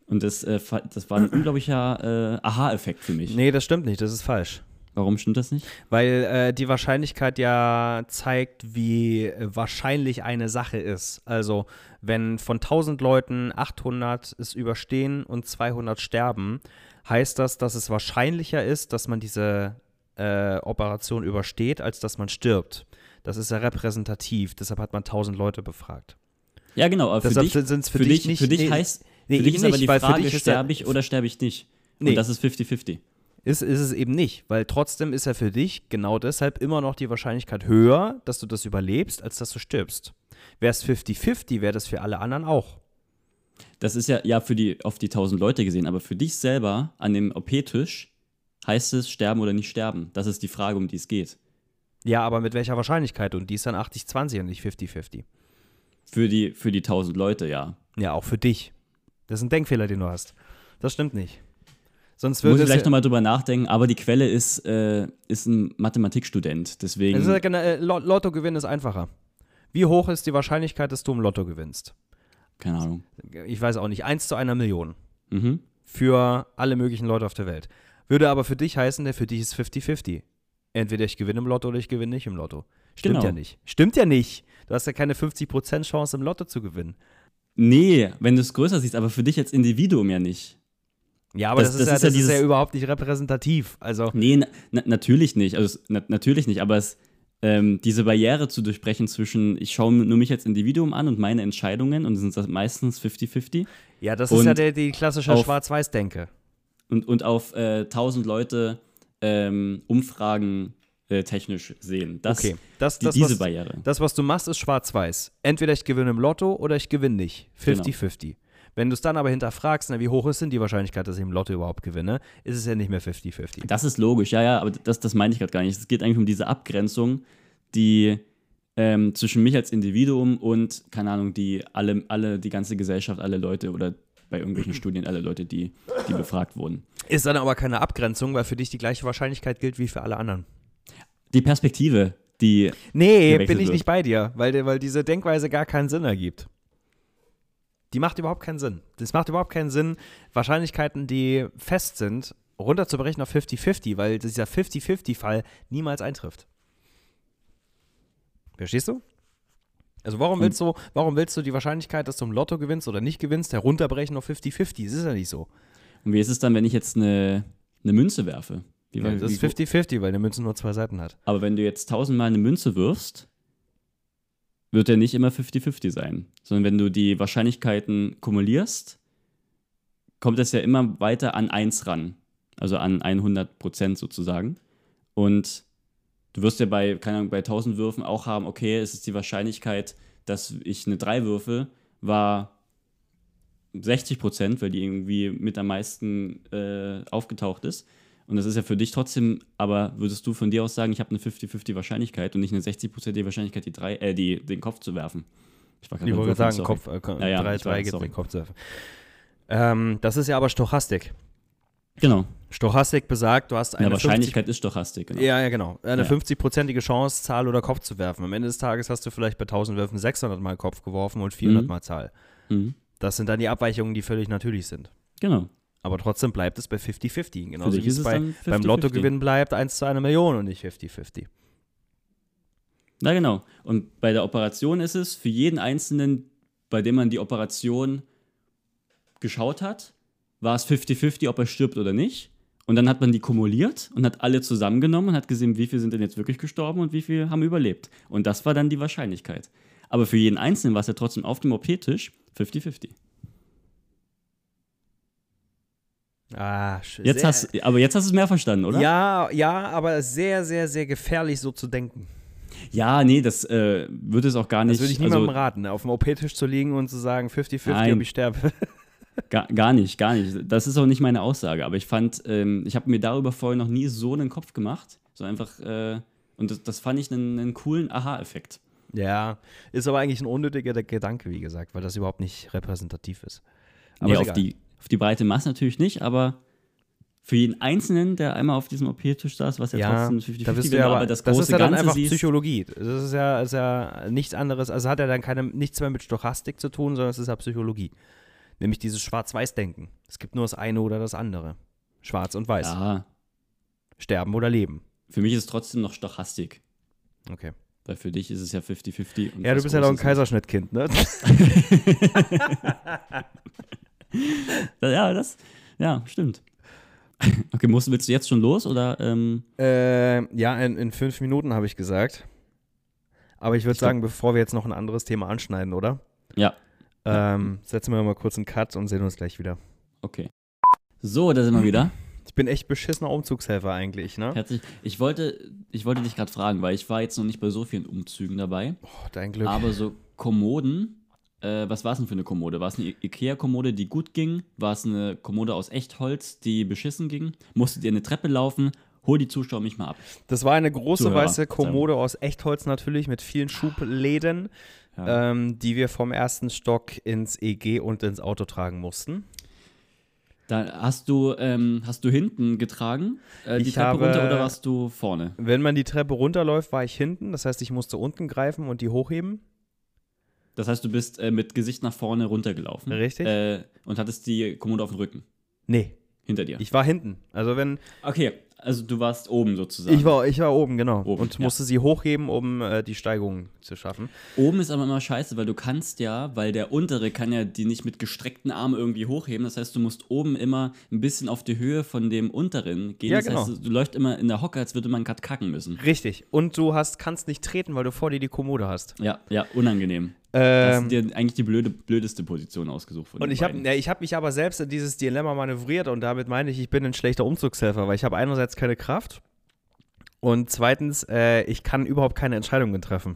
Und das, äh, das war ein unglaublicher äh, Aha-Effekt für mich. Nee, das stimmt nicht, das ist falsch. Warum stimmt das nicht? Weil äh, die Wahrscheinlichkeit ja zeigt, wie äh, wahrscheinlich eine Sache ist. Also, wenn von 1000 Leuten 800 es überstehen und 200 sterben, heißt das, dass es wahrscheinlicher ist, dass man diese äh, Operation übersteht, als dass man stirbt. Das ist ja repräsentativ, deshalb hat man 1000 Leute befragt. Ja, genau, aber für Deshalb dich, sind es für, für dich dich, nicht. für dich nee, heißt, nee, für dich ist aber nicht, die weil für Frage, dich sterbe ich oder sterbe ich nicht? Nee. Und das ist 50-50. Ist, ist es eben nicht, weil trotzdem ist ja für dich genau deshalb immer noch die Wahrscheinlichkeit höher, dass du das überlebst, als dass du stirbst. Wäre es 50-50, wäre das für alle anderen auch. Das ist ja, ja für die, auf die 1000 Leute gesehen, aber für dich selber an dem OP-Tisch heißt es sterben oder nicht sterben. Das ist die Frage, um die es geht. Ja, aber mit welcher Wahrscheinlichkeit? Und die ist dann 80-20 und nicht 50-50. Für die, für die 1000 Leute, ja. Ja, auch für dich. Das ist ein Denkfehler, den du hast. Das stimmt nicht. Sonst Muss würde ich es vielleicht nochmal drüber nachdenken, aber die Quelle ist, äh, ist ein Mathematikstudent. Deswegen. es ist ja äh, Lot- Lottogewinn ist einfacher. Wie hoch ist die Wahrscheinlichkeit, dass du im Lotto gewinnst? keine Ahnung. Ich weiß auch nicht. 1 zu einer Million. Mhm. Für alle möglichen Leute auf der Welt. Würde aber für dich heißen, der für dich ist 50-50. Entweder ich gewinne im Lotto oder ich gewinne nicht im Lotto. Stimmt Genau. ja nicht. Stimmt ja nicht. Du hast ja keine 50% Chance im Lotto zu gewinnen. Nee, wenn du es größer siehst, aber für dich als Individuum ja nicht. Ja, aber Das- das, ist, das ja, ist ja das ist ja überhaupt nicht repräsentativ. Also, Nee, na, na, natürlich nicht. Also na, natürlich nicht, aber es, ähm, diese Barriere zu durchbrechen zwischen, ich schaue nur mich als Individuum an und meine Entscheidungen und sind das meistens 50-50 ja, das ist ja der, die klassische Schwarz-Weiß-Denke. und, und auf äh, 1000 Leute ähm, Umfragen äh, technisch sehen. Das, Okay, das, die, das, diese was, Barriere. das, was du machst, ist schwarz-weiß. Entweder ich gewinne im Lotto oder ich gewinne nicht. Genau. 50-50. Wenn du es dann aber hinterfragst, na, wie hoch ist denn die Wahrscheinlichkeit, dass ich im Lotto überhaupt gewinne, ist es ja nicht mehr 50-50. Das ist logisch, ja, ja, aber das, das meine ich gerade gar nicht. Es geht eigentlich um diese Abgrenzung, die ähm, zwischen mich als Individuum und, keine Ahnung, die alle, alle, die ganze Gesellschaft, alle Leute oder bei irgendwelchen [CLEARS THROAT] Studien alle Leute, die, die befragt wurden. Ist dann aber keine Abgrenzung, weil für dich die gleiche Wahrscheinlichkeit gilt wie für alle anderen. Die Perspektive, die, Nee, bin ich wird. nicht bei dir, weil, weil diese Denkweise gar keinen Sinn ergibt. Die macht überhaupt keinen Sinn. Das macht überhaupt keinen Sinn, Wahrscheinlichkeiten, die fest sind, runterzubrechen auf 50-50, weil dieser 50-50-Fall niemals eintrifft. Verstehst du? Also warum willst du, warum willst du die Wahrscheinlichkeit, dass du im Lotto gewinnst oder nicht gewinnst, herunterbrechen auf 50-50? Das ist ja nicht so. und wie ist es dann, wenn ich jetzt eine, eine Münze werfe? Wie, Ja, das ist wie- 50-50, weil eine Münze nur zwei Seiten hat. Aber wenn du jetzt tausendmal eine Münze wirfst, wird er nicht immer 50-50 sein. Sondern wenn du die Wahrscheinlichkeiten kumulierst, kommt es ja immer weiter an 1 ran. Also an 100 Prozent sozusagen. Und du wirst ja bei, keine Ahnung, bei 1000 Würfen auch haben, okay, es ist die Wahrscheinlichkeit, dass ich eine 3 würfe, war 60 Prozent, weil die irgendwie mit am meisten äh, aufgetaucht ist. Und das ist ja für dich trotzdem, aber würdest du von dir aus sagen, ich habe eine 50-50 Wahrscheinlichkeit und nicht eine 60-prozentige Wahrscheinlichkeit, die drei, äh, die, den Kopf zu werfen? Ich war Ich wollte sagen, sorry. Kopf, äh, Ja, ja, 3, ich 3 weiß, geht sorry. mit Kopfsurfen. Ähm, das ist ja aber Stochastik. Genau. Stochastik besagt, du hast Ja, eine 50 Wahrscheinlichkeit ist Stochastik. Genau. Ja, ja, genau. Eine Ja. 50-prozentige Chance, Zahl oder Kopf zu werfen. Am Ende des Tages hast du vielleicht bei 1000 Würfen 600 Mal Kopf geworfen und 400 Mhm. Mal Zahl. Mhm. Das sind dann die Abweichungen, die völlig natürlich sind. Genau. Aber trotzdem bleibt es bei 50-50. Genauso wie es bei, dann beim 50-50. Lottogewinn bleibt 1 zu einer Million und nicht 50-50. Na genau. Und bei der Operation ist es für jeden Einzelnen, bei dem man die Operation geschaut hat, war es 50-50, ob er stirbt oder nicht. Und dann hat man die kumuliert und hat alle zusammengenommen und hat gesehen, wie viele sind denn jetzt wirklich gestorben und wie viele haben überlebt. Und das war dann die Wahrscheinlichkeit. Aber für jeden Einzelnen war es ja trotzdem auf dem OP-Tisch 50-50. Ah, sch- Jetzt hast, aber jetzt hast du es mehr verstanden, oder? Ja, ja, aber sehr, sehr, sehr gefährlich, so zu denken. Ja, nee, das äh, würde es auch gar nicht. Das würde ich niemandem also, raten, auf dem OP-Tisch zu liegen und zu sagen 50-50, Nein. ob ich sterbe. [LAUGHS] Gar, gar nicht, gar nicht. Das ist auch nicht meine Aussage. Aber ich fand, ähm, ich habe mir darüber vorher noch nie so einen Kopf gemacht. So einfach, äh, und das, das fand ich einen, einen coolen Aha-Effekt. ja, ist aber eigentlich ein unnötiger Gedanke, wie gesagt, weil das überhaupt nicht repräsentativ ist. Aber Nee, ist auf, die, auf die breite Masse natürlich nicht, aber für jeden Einzelnen, der einmal auf diesem OP-Tisch saß, was ja, ja, trotzdem 50-50, da bist du wenn ja du aber, aber das das große ist ja dann Ganze einfach siehst. Psychologie. Das ist ja, ist ja nichts anderes, also hat ja dann keine, nichts mehr mit Stochastik zu tun, sondern es ist ja Psychologie. Nämlich dieses Schwarz-Weiß-Denken. Es gibt nur das eine oder das andere. Schwarz und Weiß. Ja, Sterben oder Leben. für mich ist es trotzdem noch Stochastik. Okay. Weil für dich ist es ja 50-50. und Ja, du bist ja doch ein Kaiserschnittkind, ne? [LAUGHS] [LAUGHS] [LAUGHS] Ja, das, ja, stimmt. [LAUGHS] Okay, musst, willst du jetzt schon los oder? Ähm, äh, ja, in, in fünf Minuten habe ich gesagt. Aber ich würde glaub- sagen, bevor wir jetzt noch ein anderes Thema anschneiden, oder? ja, Ähm, setzen wir mal kurz einen Cut und sehen uns gleich wieder. okay. So, da sind wir wieder. Ich bin echt beschissener Umzugshelfer eigentlich, ne? Herzlich. Ich wollte, ich wollte dich gerade fragen, weil ich war jetzt noch nicht bei so vielen Umzügen dabei. Oh, dein Glück. Aber so Kommoden, äh, was war es denn für eine Kommode? War es eine Ikea-Kommode, die gut ging? War es eine Kommode aus Echtholz, die beschissen ging? Musstet ihr eine Treppe laufen? Hol die Zuschauer mich mal ab. Das war eine große Zuhörer, weiße Kommode aus Echtholz natürlich mit vielen Schubläden, Ja. ähm, die wir vom ersten Stock ins EG und ins Auto tragen mussten. Da hast du, ähm, hast du hinten getragen, äh, die Ich Treppe habe- runter oder warst du vorne? Wenn man die Treppe runterläuft, war ich hinten. Das heißt, ich musste unten greifen und die hochheben. Das heißt, du bist äh, mit Gesicht nach vorne runtergelaufen. Richtig. Äh, und hattest die Kommode auf dem Rücken. Nee, Hinter dir. ich war hinten. Also wenn okay, also du warst oben sozusagen. ich war, ich war oben, genau. Oben, und ja. musste sie hochheben, um äh, die Steigung zu schaffen. Oben ist aber immer scheiße, weil du kannst ja, weil der untere kann ja die nicht mit gestreckten Armen irgendwie hochheben. Das heißt, du musst oben immer ein bisschen auf die Höhe von dem unteren gehen. Ja, das genau. heißt, du läufst immer in der Hocke, als würde man gerade kacken müssen. Richtig. Und du hast, kannst nicht treten, weil du vor dir die Kommode hast. Ja, ja, unangenehm. Das Ähm, ist dir eigentlich die blöde, blödeste Position ausgesucht von Und ich habe ich hab mich aber selbst in dieses Dilemma manövriert und damit meine ich, ich bin ein schlechter Umzugshelfer, weil ich habe einerseits keine Kraft und zweitens, äh, ich kann überhaupt keine Entscheidungen treffen.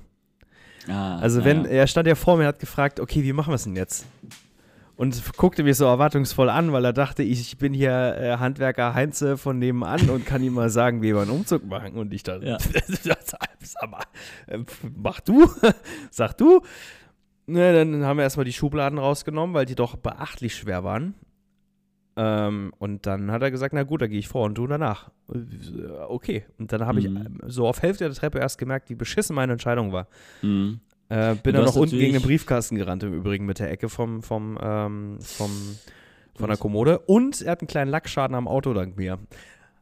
Ah, Also wenn, ja. er stand ja vor mir und hat gefragt, okay, wie machen wir es denn jetzt? Und guckte mich so erwartungsvoll an, weil er dachte, ich bin hier äh, Handwerker Heinze von nebenan und kann ihm mal sagen, wie wir einen Umzug machen. Und ich dachte, Ja. [LAUGHS] äh, mach du, [LAUGHS] sag du. Ne, dann haben wir erstmal die Schubladen rausgenommen, weil die doch beachtlich schwer waren. Ähm, und dann hat er gesagt, na gut, da gehe ich vor und du danach. Äh, Okay. Und dann habe ich Mhm. ähm, so auf Hälfte der Treppe erst gemerkt, wie beschissen meine Entscheidung war. Mhm. Äh, bin dann noch unten gegen den Briefkasten gerannt, im Übrigen mit der Ecke vom, vom, ähm, vom, von der? Kommode. Und er hat einen kleinen Lackschaden am Auto dank mir.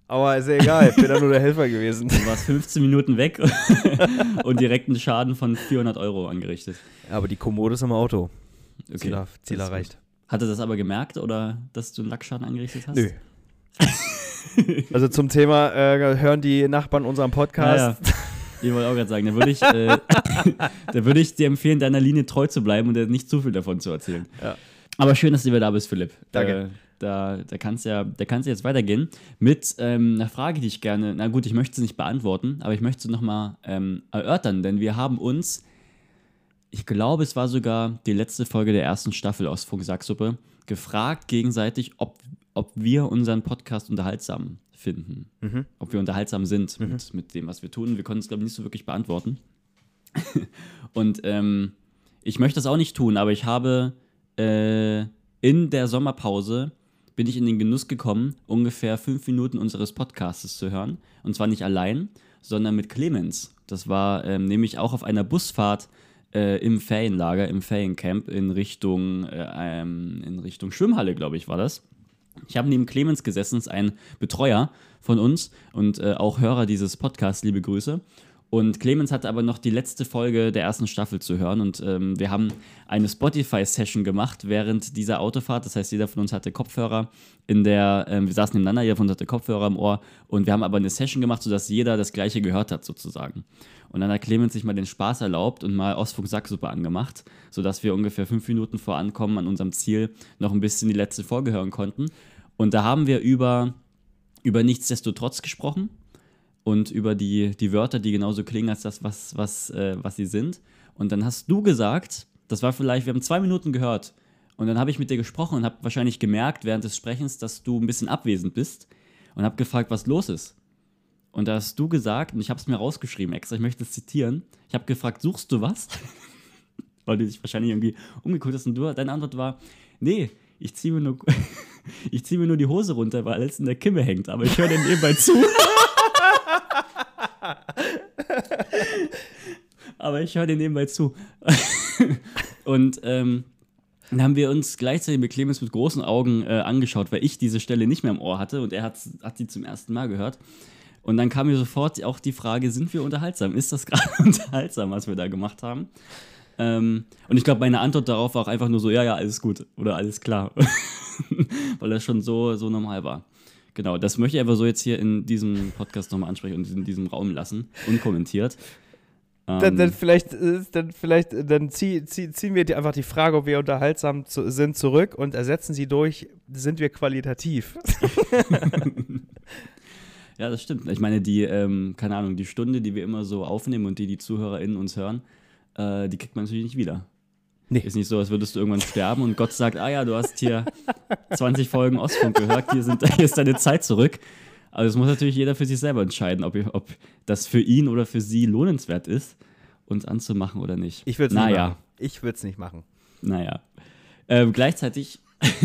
Aber ist ja egal, ich bin ja nur der Helfer gewesen. Du warst 15 Minuten weg [LAUGHS] und direkt einen Schaden von 400 Euro angerichtet. Aber die Kommode ist im Auto. Okay. Ziel, Ziel erreicht. gut. Hat er das aber gemerkt oder dass du einen Lackschaden angerichtet hast? Nö. [LAUGHS] Also zum Thema, äh, hören die Nachbarn unseren Podcast? Ja, ja. Ich wollte auch gerade sagen, da würde ich, äh, [LAUGHS] da würde ich dir empfehlen, deiner Linie treu zu bleiben und dir nicht zu viel davon zu erzählen. Ja. Aber schön, dass du wieder da bist, Philipp. Danke. Äh, da da kann es ja, da kann's ja jetzt weitergehen mit ähm, einer Frage, die ich gerne, na gut, ich möchte sie nicht beantworten, aber ich möchte sie nochmal ähm, erörtern, denn wir haben uns, ich glaube, es war sogar die letzte Folge der ersten Staffel aus Funk Sacksuppe, gefragt gegenseitig, ob, ob wir unseren Podcast unterhaltsam finden Mhm. ob wir unterhaltsam sind mit, mit dem, was wir tun. Wir konnten es, glaube ich, nicht so wirklich beantworten. [LAUGHS] Und ähm, ich möchte das auch nicht tun, aber ich habe äh, in der Sommerpause bin ich in den Genuss gekommen, ungefähr fünf Minuten unseres Podcasts zu hören. Und zwar nicht allein, sondern mit Clemens. Das war ähm, nämlich auch auf einer Busfahrt äh, im Ferienlager, im Feriencamp in Richtung, äh, ähm, in Richtung Schwimmhalle, glaube ich, war das. Ich habe neben Clemens gesessen, ist ein Betreuer von uns und äh, auch Hörer dieses Podcasts, liebe Grüße. Und Clemens hatte aber noch die letzte Folge der ersten Staffel zu hören und ähm, wir haben eine Spotify-Session gemacht während dieser Autofahrt. Das heißt, jeder von uns hatte Kopfhörer in der, ähm, wir saßen nebeneinander, jeder von uns hatte Kopfhörer im Ohr und wir haben aber eine Session gemacht, sodass jeder das Gleiche gehört hat sozusagen. Und dann hat Clemens sich mal den Spaß erlaubt und mal Ostfunk Sacksuppe angemacht, sodass wir ungefähr fünf Minuten vor Ankommen an unserem Ziel noch ein bisschen die letzte Folge hören konnten. Und da haben wir über, über Nichtsdestotrotz gesprochen und über die, die Wörter, die genauso klingen als das, was, was, äh, was sie sind. Und dann hast du gesagt, das war vielleicht, wir haben zwei Minuten gehört. Und dann habe ich mit dir gesprochen und habe wahrscheinlich gemerkt während des Sprechens, dass du ein bisschen abwesend bist und habe gefragt, was los ist. Und da hast du gesagt, und ich habe es mir rausgeschrieben extra, ich möchte es zitieren, ich habe gefragt, suchst du was? [LAUGHS] Weil du dich wahrscheinlich irgendwie umgeguckt hast und du, deine Antwort war, nee, ich ziehe mir, nur, [LAUGHS] zieh mir nur die Hose runter, weil alles in der Kimme hängt, aber ich höre dir nebenbei zu. [LAUGHS] [LAUGHS] aber ich höre dir nebenbei zu. [LAUGHS] und ähm, dann haben wir uns gleichzeitig mit Clemens mit großen Augen äh, angeschaut, weil ich diese Stelle nicht mehr im Ohr hatte und er hat, hat die zum ersten Mal gehört. Und dann kam mir sofort auch die Frage, sind wir unterhaltsam? Ist das [LAUGHS] gerade unterhaltsam, was wir da gemacht haben? Ähm, und ich glaube, meine Antwort darauf war auch einfach nur so, ja, ja, alles gut oder alles klar. weil das schon so, so normal war. Genau, das möchte ich einfach so jetzt hier in diesem Podcast nochmal ansprechen und in diesem Raum lassen, unkommentiert. Dann, dann, ähm. vielleicht, äh, dann, vielleicht, dann zieh, zieh, ziehen wir einfach die Frage, ob wir unterhaltsam zu, sind, zurück und ersetzen sie durch, sind wir qualitativ? [LAUGHS] ja, das stimmt. Ich meine, die, ähm, keine Ahnung, die Stunde, die wir immer so aufnehmen und die die ZuhörerInnen uns hören, äh, die kriegt man natürlich nicht wieder. Nee. Ist nicht so, als würdest du irgendwann sterben und Gott sagt, ah ja, du hast hier 20 Folgen Ostfunk gehört, hier, sind, [LAUGHS] hier ist deine Zeit zurück. Also es muss natürlich jeder für sich selber entscheiden, ob, ob das für ihn oder für sie lohnenswert ist, uns anzumachen oder nicht. Ich würde es naja. nicht machen. Ich würde es nicht machen. Naja. Ähm, gleichzeitig, [LAUGHS]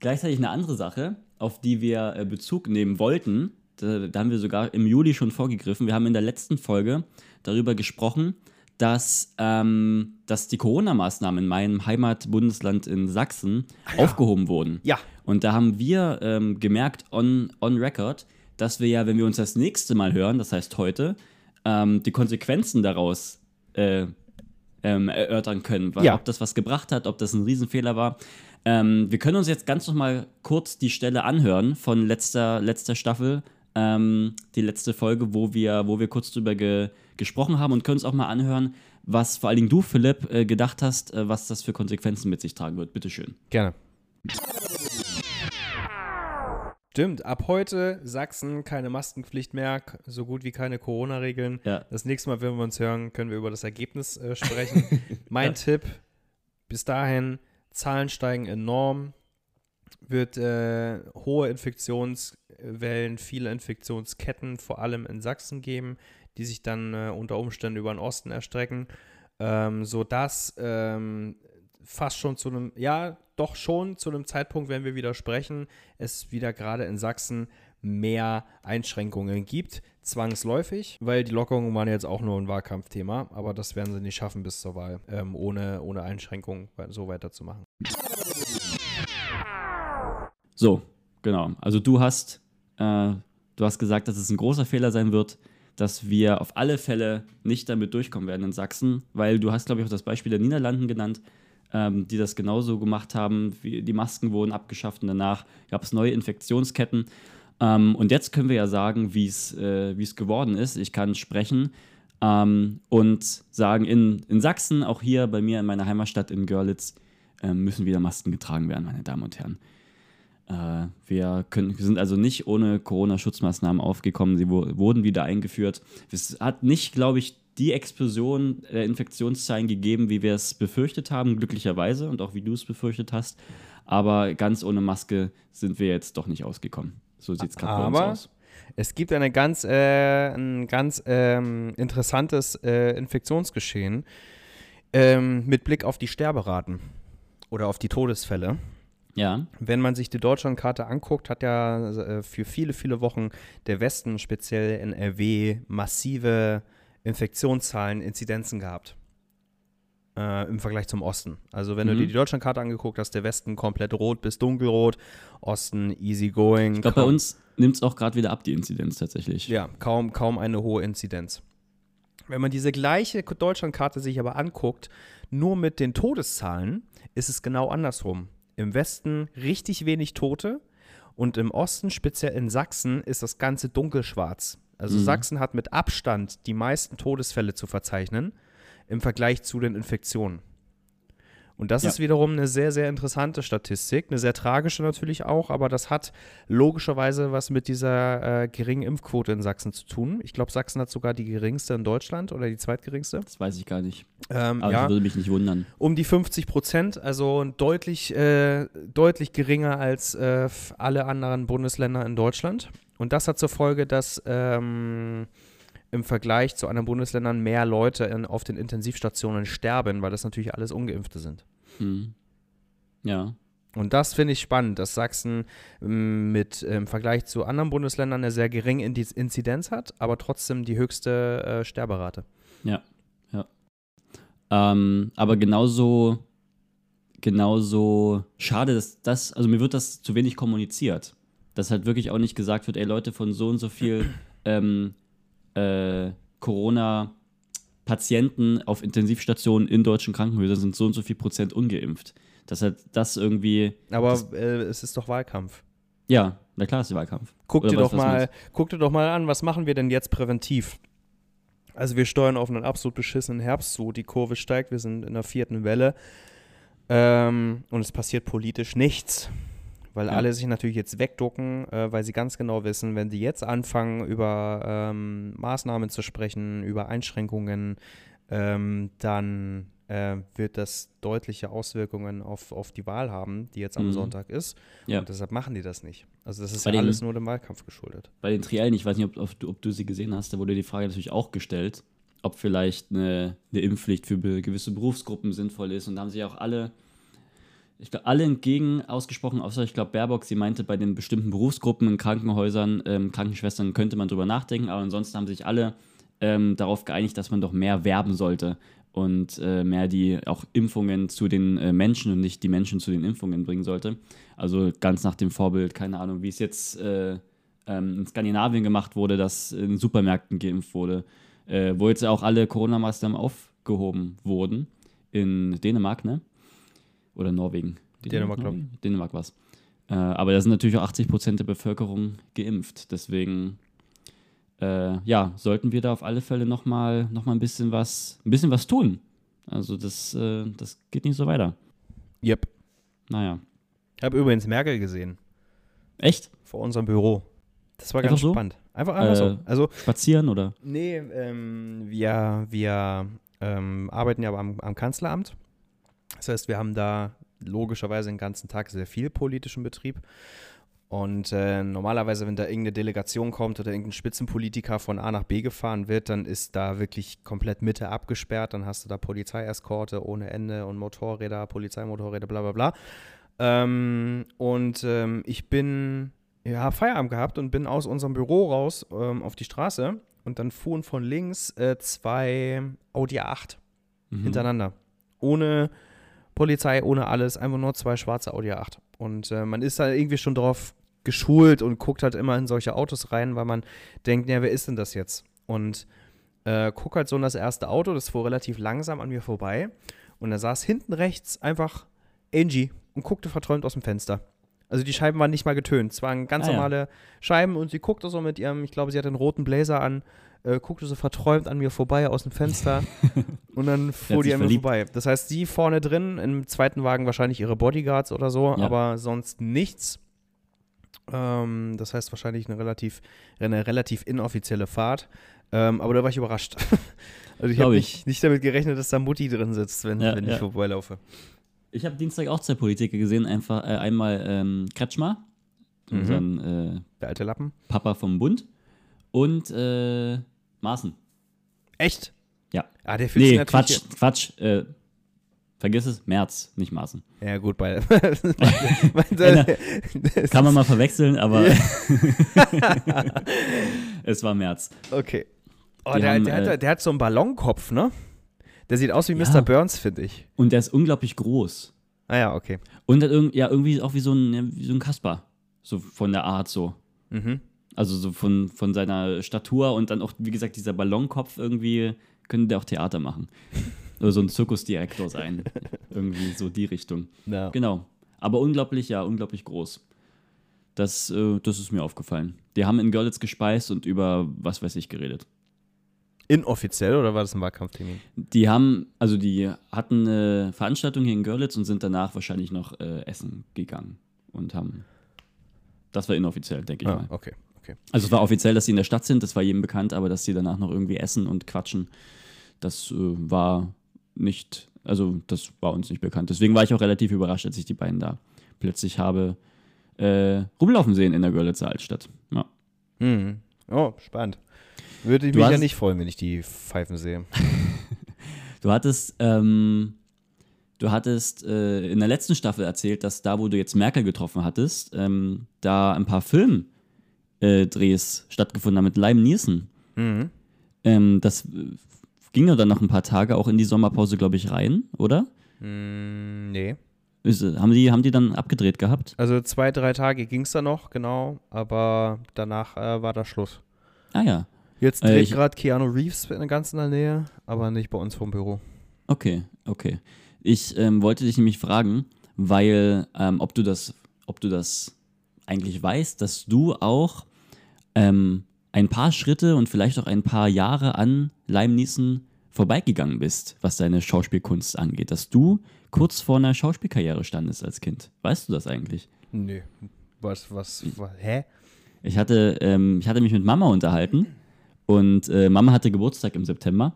gleichzeitig eine andere Sache, auf die wir äh, Bezug nehmen wollten. Da, da haben wir sogar im Juli schon vorgegriffen. Wir haben in der letzten Folge darüber gesprochen, dass, ähm, dass die Corona-Maßnahmen in meinem Heimatbundesland in Sachsen ah, ja. aufgehoben wurden. Ja. Und da haben wir ähm, gemerkt, on, on record, dass wir ja, wenn wir uns das nächste Mal hören, das heißt heute, ähm, die Konsequenzen daraus äh, ähm, erörtern können. Ja. Ob das was gebracht hat, ob das ein Riesenfehler war. Ähm, wir können uns jetzt ganz noch mal kurz die Stelle anhören von letzter, letzter Staffel, ähm, die letzte Folge, wo wir, wo wir kurz drüber ge gesprochen haben und können uns auch mal anhören, was vor allen Dingen du, Philipp, äh, gedacht hast, äh, was das für Konsequenzen mit sich tragen wird. Bitteschön. Gerne. Stimmt, ab heute Sachsen keine Maskenpflicht mehr, so gut wie keine Corona-Regeln. Ja. Das nächste Mal, wenn wir uns hören, können wir über das Ergebnis äh, sprechen. [LAUGHS] mein ja. Tipp, bis dahin, Zahlen steigen enorm, wird äh, hohe Infektionswellen, viele Infektionsketten, vor allem in Sachsen geben, die sich dann äh, unter Umständen über den Osten erstrecken, ähm, sodass ähm, fast schon zu einem, ja, doch schon zu einem Zeitpunkt, wenn wir wieder sprechen, es wieder gerade in Sachsen mehr Einschränkungen gibt, zwangsläufig, weil die Lockerungen waren jetzt auch nur ein Wahlkampfthema, aber das werden sie nicht schaffen bis zur Wahl, ähm, ohne, ohne Einschränkungen so weiterzumachen. So, genau. Also du hast, äh, du hast gesagt, dass es ein großer Fehler sein wird, dass wir auf alle Fälle nicht damit durchkommen werden in Sachsen, weil du hast, glaube ich, auch das Beispiel der Niederlanden genannt ähm, die das genauso gemacht haben. Die Masken wurden abgeschafft und danach gab es neue Infektionsketten. Ähm, und jetzt können wir ja sagen, wie äh, es geworden ist. Ich kann sprechen ähm, und sagen, in, in Sachsen, auch hier bei mir in meiner Heimatstadt in Görlitz, äh, müssen wieder Masken getragen werden, meine Damen und Herren. Äh, wir, können, wir sind also nicht ohne Corona-Schutzmaßnahmen aufgekommen. Sie wo, wurden wieder eingeführt. Es hat nicht, glaube ich, die Explosion der Infektionszahlen gegeben, wie wir es befürchtet haben, glücklicherweise und auch wie du es befürchtet hast. Aber ganz ohne Maske sind wir jetzt doch nicht ausgekommen. So sieht es gerade bei uns aus. Es gibt eine ganz, äh, ein ganz ähm, interessantes äh, Infektionsgeschehen Ähm, mit Blick auf die Sterberaten oder auf die Todesfälle. Ja. Wenn man sich die Deutschlandkarte anguckt, hat ja äh, für viele, viele Wochen der Westen, speziell NRW, massive Infektionszahlen, Inzidenzen gehabt. Äh, Im Vergleich zum Osten. Also, wenn Mhm. du dir die Deutschlandkarte angeguckt hast, der Westen komplett rot bis dunkelrot, Osten easy going. Ich glaube, bei uns nimmt es auch gerade wieder ab, die Inzidenz tatsächlich. Ja, kaum, kaum eine hohe Inzidenz. Wenn man diese gleiche Deutschlandkarte sich aber anguckt, nur mit den Todeszahlen, ist es genau andersrum. Im Westen richtig wenig Tote und im Osten, speziell in Sachsen, ist das Ganze dunkelschwarz. Also Mhm. Sachsen hat mit Abstand die meisten Todesfälle zu verzeichnen im Vergleich zu den Infektionen. Und das Ja. ist wiederum eine sehr, sehr interessante Statistik, eine sehr tragische natürlich auch, aber das hat logischerweise was mit dieser äh, geringen Impfquote in Sachsen zu tun. Ich glaube, Sachsen hat sogar die geringste in Deutschland oder die zweitgeringste. Das weiß ich gar nicht. Ähm, Aber ja, das würde mich nicht wundern. um die 50 Prozent, also deutlich, äh, deutlich geringer als äh, alle anderen Bundesländer in Deutschland. Und das hat zur Folge, dass ähm, im Vergleich zu anderen Bundesländern mehr Leute in, auf den Intensivstationen sterben, weil das natürlich alles Ungeimpfte sind. Hm. Ja. Und das finde ich spannend, dass Sachsen ähm, mit im Vergleich zu anderen Bundesländern eine sehr geringe Inzidenz hat, aber trotzdem die höchste äh, Sterberate. Ähm, aber genauso, genauso schade, dass das, also mir wird das zu wenig kommuniziert. Dass halt wirklich auch nicht gesagt wird, ey Leute, von so und so viel [CLEARS THROAT] ähm, äh, Corona-Patienten auf Intensivstationen in deutschen Krankenhäusern sind so und so viel Prozent ungeimpft. Dass halt das irgendwie, Aber Das- äh, es ist doch Wahlkampf. ja, na klar ist der Wahlkampf. Guck Oder dir, was- doch was mal, meinst guck dir doch mal an, was machen wir denn jetzt präventiv? Also wir steuern auf einen absolut beschissenen Herbst zu. Die Kurve steigt, wir sind in der vierten Welle. Ähm, und es passiert politisch nichts. Weil Ja. alle sich natürlich jetzt wegducken, äh, weil sie ganz genau wissen, wenn die jetzt anfangen, über ähm, Maßnahmen zu sprechen, über Einschränkungen, ähm, dann äh, wird das deutliche Auswirkungen auf, auf die Wahl haben, die jetzt am Mhm. Sonntag ist. Ja. Und deshalb machen die das nicht. Also das ist ja den- alles nur dem Wahlkampf geschuldet. bei den Triellen, ich weiß nicht, ob, ob, du, ob du sie gesehen hast, da wurde die Frage natürlich auch gestellt, ob vielleicht eine, eine Impfpflicht für gewisse Berufsgruppen sinnvoll ist. Und da haben sich auch alle, ich glaube, alle entgegen ausgesprochen, außer ich glaube Baerbock, sie meinte, bei den bestimmten Berufsgruppen in Krankenhäusern, ähm, Krankenschwestern könnte man drüber nachdenken, aber ansonsten haben sich alle ähm, darauf geeinigt, dass man doch mehr werben sollte und äh, mehr die auch Impfungen zu den äh, Menschen und nicht die Menschen zu den Impfungen bringen sollte. Also ganz nach dem Vorbild, keine Ahnung, wie es jetzt äh, ähm, in Skandinavien gemacht wurde, dass in Supermärkten geimpft wurde, äh, wo jetzt auch alle Corona-Maßnahmen aufgehoben wurden. In Dänemark, ne? Oder Norwegen. Dänemark, glaub ich. Dänemark war es. Äh, aber da sind natürlich auch 80 Prozent der Bevölkerung geimpft. Deswegen, äh, ja, sollten wir da auf alle Fälle nochmal noch mal ein, bisschen was, ein bisschen was tun. Also das, äh, das geht nicht so weiter. Yep. Naja. Ich habe übrigens Merkel gesehen Echt? vor unserem Büro. Das war Einfach ganz so? spannend. Einfach, einfach Äh, so. Also, Spazieren oder? nee, ähm, wir, wir ähm, arbeiten ja am, am Kanzleramt. Das heißt, wir haben da logischerweise den ganzen Tag sehr viel politischen Betrieb. Und äh, normalerweise, wenn da irgendeine Delegation kommt oder irgendein Spitzenpolitiker von A nach B gefahren wird, dann ist da wirklich komplett Mitte abgesperrt. Dann hast du da Polizeieskorte ohne Ende und Motorräder, Polizeimotorräder, bla bla bla. Ähm, und ähm, ich bin, ja, Feierabend gehabt und bin aus unserem Büro raus ähm, auf die Straße und dann fuhren von links äh, zwei Audi A8 Mhm. hintereinander. Ohne Polizei, ohne alles, einfach nur zwei schwarze Audi A8. Und äh, man ist da irgendwie schon drauf geschult und guckt halt immer in solche Autos rein, weil man denkt, ja, wer ist denn das jetzt? Und äh, guck halt so in das erste Auto, das fuhr relativ langsam an mir vorbei. Und da saß hinten rechts einfach Angie und guckte verträumt aus dem Fenster. Also die Scheiben waren nicht mal getönt. Es waren ganz Ah, ja. normale Scheiben und sie guckte so mit ihrem, ich glaube, sie hatte einen roten Blazer an, äh, guckte so verträumt an mir vorbei aus dem Fenster [LAUGHS] und dann fuhr die an mir vorbei. Das heißt, sie vorne drin, im zweiten Wagen wahrscheinlich ihre Bodyguards oder so, Ja. aber sonst nichts. Ähm, das heißt wahrscheinlich eine relativ, eine relativ inoffizielle Fahrt. Ähm, aber da war ich überrascht. [LAUGHS] also ich habe ich. nicht, nicht damit gerechnet, dass da Mutti drin sitzt, wenn, Ja, wenn ich ja. vorbeilaufe. Ich habe Dienstag auch zwei Politiker gesehen. Einfach äh, einmal ähm, Kretschmer, Mhm. unseren äh, Der alte Lappen. Papa vom Bund, und äh, Maaßen. Echt? Ja. Ah, der Nee, Quatsch, Quatsch. Äh, Vergiss es, März, nicht Maßen. Ja, gut, bei. [LAUGHS] Kann man mal verwechseln, aber [LAUGHS] es war März. Okay. Oh, der, haben, der, äh, hat, der hat so einen Ballonkopf, ne? Der sieht aus wie Ja. Mr. Burns, finde ich. Und der ist unglaublich groß. Ah ja, okay. Und hat irg ja, irgendwie auch wie so ein, wie so ein Kasper. So von der Art so. Mhm. Also so von, von seiner Statur und dann auch, wie gesagt, dieser Ballonkopf irgendwie, könnte der auch Theater machen. [LAUGHS] Oder so ein Zirkusdirektor sein. irgendwie so die Richtung. Ja. Genau. Aber unglaublich, ja, unglaublich groß. Das, äh, das ist mir aufgefallen. Die haben in Görlitz gespeist und über was weiß ich geredet. Inoffiziell oder war das ein Wahlkampftermin? Die haben, also die hatten eine Veranstaltung hier in Görlitz und sind danach wahrscheinlich noch äh, essen gegangen und haben. Das war inoffiziell, denke ich Ah, mal. okay. Okay. Also es war offiziell, dass sie in der Stadt sind, das war jedem bekannt, aber dass sie danach noch irgendwie essen und quatschen, das äh, war nicht, also das war uns nicht bekannt. Deswegen war ich auch relativ überrascht, als ich die beiden da plötzlich habe äh, rumlaufen sehen in der Görlitzer Altstadt. Ja. Mhm. Oh, spannend. Würde Du mich ja hast- nicht freuen, wenn ich die Pfeifen sehe. [LAUGHS] Du hattest, ähm, du hattest äh, in der letzten Staffel erzählt, dass da, wo du jetzt Merkel getroffen hattest, ähm, da ein paar Filmdrehs äh, Drehs stattgefunden haben mit Lime Nielsen. Mhm. Ähm, das äh, ging ja dann noch ein paar Tage auch in die Sommerpause, glaube ich, rein, oder? Mm, nee. Ist, äh, haben, die, haben die dann abgedreht gehabt? Also zwei, drei Tage ging es da noch, genau. Aber danach äh, war da Schluss. Ah ja, Jetzt Äh, dreht ich- gerade Keanu Reeves ganz in der Nähe, aber nicht bei uns vom Büro. okay, okay. Ich ähm, wollte dich nämlich fragen, weil, ähm, ob du das, ob du das eigentlich weißt, dass du auch ähm, ein paar Schritte und vielleicht auch ein paar Jahre an Lime Neeson vorbeigegangen bist, was deine Schauspielkunst angeht, dass du kurz vor einer Schauspielkarriere standest als Kind. Weißt du das eigentlich? Nee. Was, was, was hä? Ich hatte, ähm, ich hatte mich mit Mama unterhalten und äh, Mama hatte Geburtstag im September.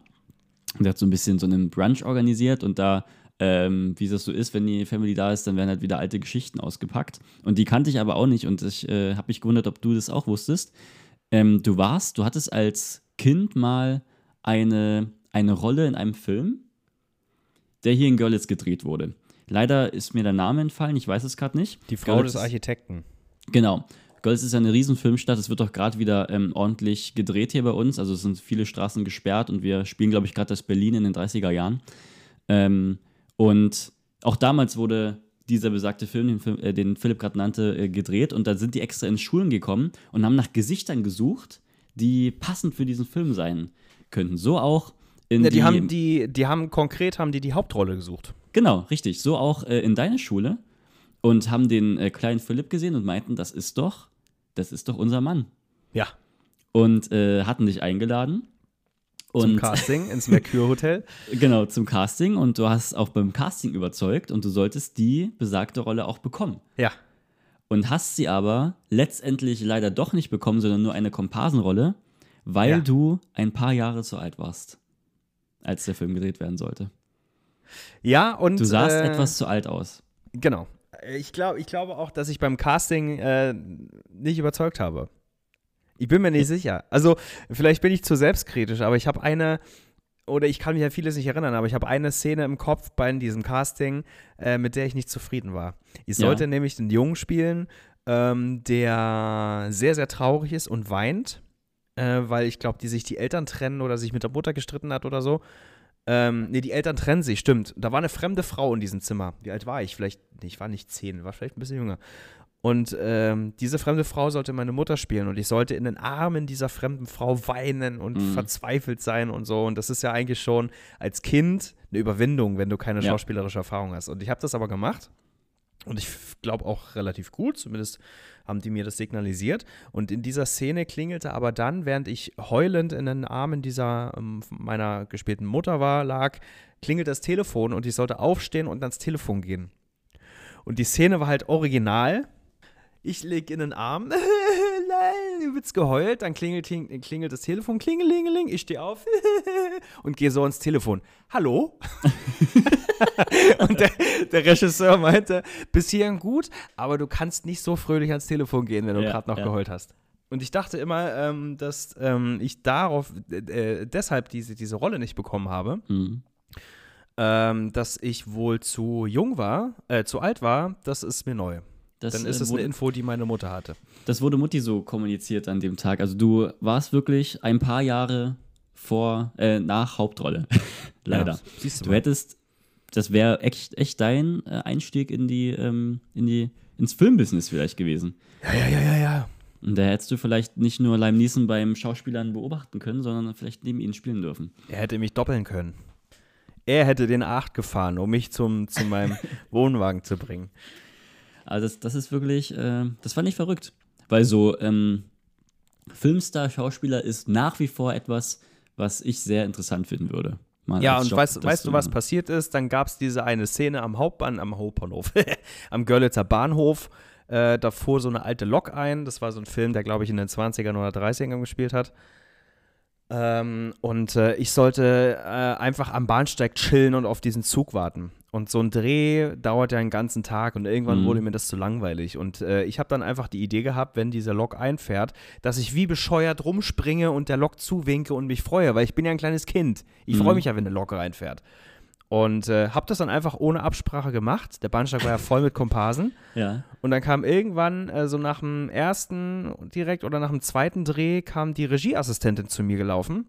Und sie hat so ein bisschen so einen Brunch organisiert und da, ähm, wie das so ist, wenn die Family da ist, dann werden halt wieder alte Geschichten ausgepackt. Und die kannte ich aber auch nicht und ich äh, habe mich gewundert, ob du das auch wusstest. Ähm, du warst, du hattest als Kind mal eine, eine Rolle in einem Film, der hier in Görlitz gedreht wurde. Leider ist mir der Name entfallen, ich weiß es gerade nicht. Die Frau Görlitz des Architekten. Genau. Görlitz ist ja eine Riesenfilmstadt. Es wird auch gerade wieder ähm, ordentlich gedreht hier bei uns. Also es sind viele Straßen gesperrt und wir spielen, glaube ich, gerade das Berlin in den 30er Jahren. Ähm, und auch damals wurde dieser besagte Film, den, Film, äh, den Philipp gerade nannte, äh, gedreht. Und da sind die extra in Schulen gekommen und haben nach Gesichtern gesucht, die passend für diesen Film sein könnten. So auch in Ja, die, die, haben die, die haben konkret haben die die Hauptrolle gesucht. Genau, richtig. So auch äh, in deiner Schule. Und haben den äh, kleinen Philipp gesehen und meinten, das ist doch, das ist doch unser Mann. Ja. Und äh, hatten dich eingeladen. Zum Und Casting ins Mercure Hotel. [LAUGHS] genau, zum Casting. Und du hast auch beim Casting überzeugt und du solltest die besagte Rolle auch bekommen. Ja. Und hast sie aber letztendlich leider doch nicht bekommen, sondern nur eine Komparsenrolle, weil Ja. du ein paar Jahre zu alt warst, als der Film gedreht werden sollte. Ja, und. Du sahst äh, etwas zu alt aus. Genau. Ich, glaub, ich glaube auch, dass ich beim Casting äh, nicht überzeugt habe. Ich bin mir nicht sicher. Also, vielleicht bin ich zu selbstkritisch, aber ich habe eine, oder ich kann mich an vieles nicht erinnern, aber ich habe eine Szene im Kopf bei diesem Casting, äh, mit der ich nicht zufrieden war. Ich Ja. sollte nämlich den Jungen spielen, ähm, der sehr, sehr traurig ist und weint, äh, weil ich glaube, die sich die Eltern trennen oder sich mit der Mutter gestritten hat oder so. Ähm, nee, die Eltern trennen sich, stimmt. Da war eine fremde Frau in diesem Zimmer. Wie alt war ich? Vielleicht, nee, ich war nicht zehn, war vielleicht ein bisschen jünger. Und ähm, diese fremde Frau sollte meine Mutter spielen und ich sollte in den Armen dieser fremden Frau weinen und Mhm. verzweifelt sein und so. Und das ist ja eigentlich schon als Kind eine Überwindung, wenn du keine Ja. schauspielerische Erfahrung hast. Und ich habe das aber gemacht. Und ich glaube auch relativ gut, zumindest haben die mir das signalisiert. Und in dieser Szene klingelte aber dann, während ich heulend in den Armen dieser ähm, meiner gespielten Mutter war, lag, klingelt das Telefon und ich sollte aufstehen und ans Telefon gehen. Und die Szene war halt original. Ich leg in den Arm, [LAUGHS] nein, übelst geheult, dann klingelt, klingelt, klingelt das Telefon, klingelingeling, ich stehe auf [LAUGHS] und gehe so ans Telefon. Hallo? [LAUGHS] und der, der Regisseur meinte, bis hierhin gut, aber du kannst nicht so fröhlich ans Telefon gehen, wenn du Ja, gerade noch ja. geheult hast. Und ich dachte immer, ähm, dass ähm, ich darauf äh, äh, deshalb diese, diese Rolle nicht bekommen habe, Mhm. Ähm, dass ich wohl zu jung war, äh, zu alt war, das ist mir neu. Das, Dann ist äh, es wurde, eine Info, die meine Mutter hatte. das wurde Mutti so kommuniziert an dem Tag. Also du warst wirklich ein paar Jahre vor, äh, nach Hauptrolle. [LAUGHS] Leider. Ja, siehst du Du hättest, das wäre echt, echt dein äh, Einstieg in die, ähm, in die, ins Filmbusiness vielleicht gewesen. Ja, ja, ja, ja, ja. Und da hättest du vielleicht nicht nur Lime Neeson beim Schauspielern beobachten können, sondern vielleicht neben ihnen spielen dürfen. Er hätte mich doppeln können. Er hätte den A8 gefahren, um mich zum, zu meinem [LAUGHS] Wohnwagen zu bringen. Also das, das ist wirklich, äh, das fand ich verrückt. Weil so ähm, Filmstar, Schauspieler ist nach wie vor etwas, was ich sehr interessant finden würde. Mal Ja, und Job weißt, weißt du, was passiert ist? Dann gab es diese eine Szene am Hauptbahn, am Hauptbahnhof, [LAUGHS] am Görlitzer Bahnhof. Äh, da fuhr so eine alte Lok ein. Das war so ein Film, der, glaube ich, in den 20ern oder 30ern gespielt hat. Ähm, und äh, ich sollte äh, einfach am Bahnsteig chillen und auf diesen Zug warten. Und so ein Dreh dauert ja einen ganzen Tag und irgendwann Mhm. wurde mir das zu langweilig. Und äh, ich habe dann einfach die Idee gehabt, wenn diese Lok einfährt, dass ich wie bescheuert rumspringe und der Lok zuwinke und mich freue, weil ich bin ja ein kleines Kind. Ich Mhm. freue mich ja, wenn eine Lok reinfährt. Und äh, habe das dann einfach ohne Absprache gemacht. Der Bahnsteig war ja voll mit Komparsen. Ja. Und dann kam irgendwann, äh, so nach dem ersten direkt oder nach dem zweiten Dreh, kam die Regieassistentin zu mir gelaufen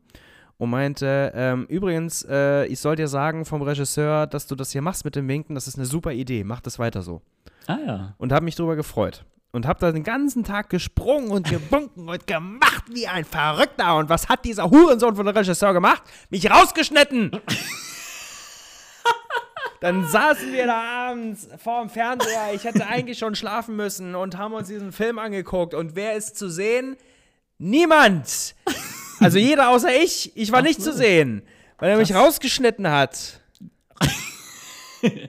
und meinte, ähm, übrigens, äh, ich soll dir sagen vom Regisseur, dass du das hier machst mit dem Winken, das ist eine super Idee, mach das weiter so. Ah ja. Und habe mich drüber gefreut. Und habe da den ganzen Tag gesprungen und gewunken und gemacht wie ein Verrückter. Und was hat dieser Hurensohn von der Regisseur gemacht? Mich rausgeschnitten! Dann saßen wir da abends vor dem Fernseher. Ich hätte eigentlich schon schlafen müssen und haben uns diesen Film angeguckt. Und wer ist zu sehen? Niemand! Also jeder außer ich. Ich war nicht zu sehen, weil er mich rausgeschnitten hat. [LAUGHS]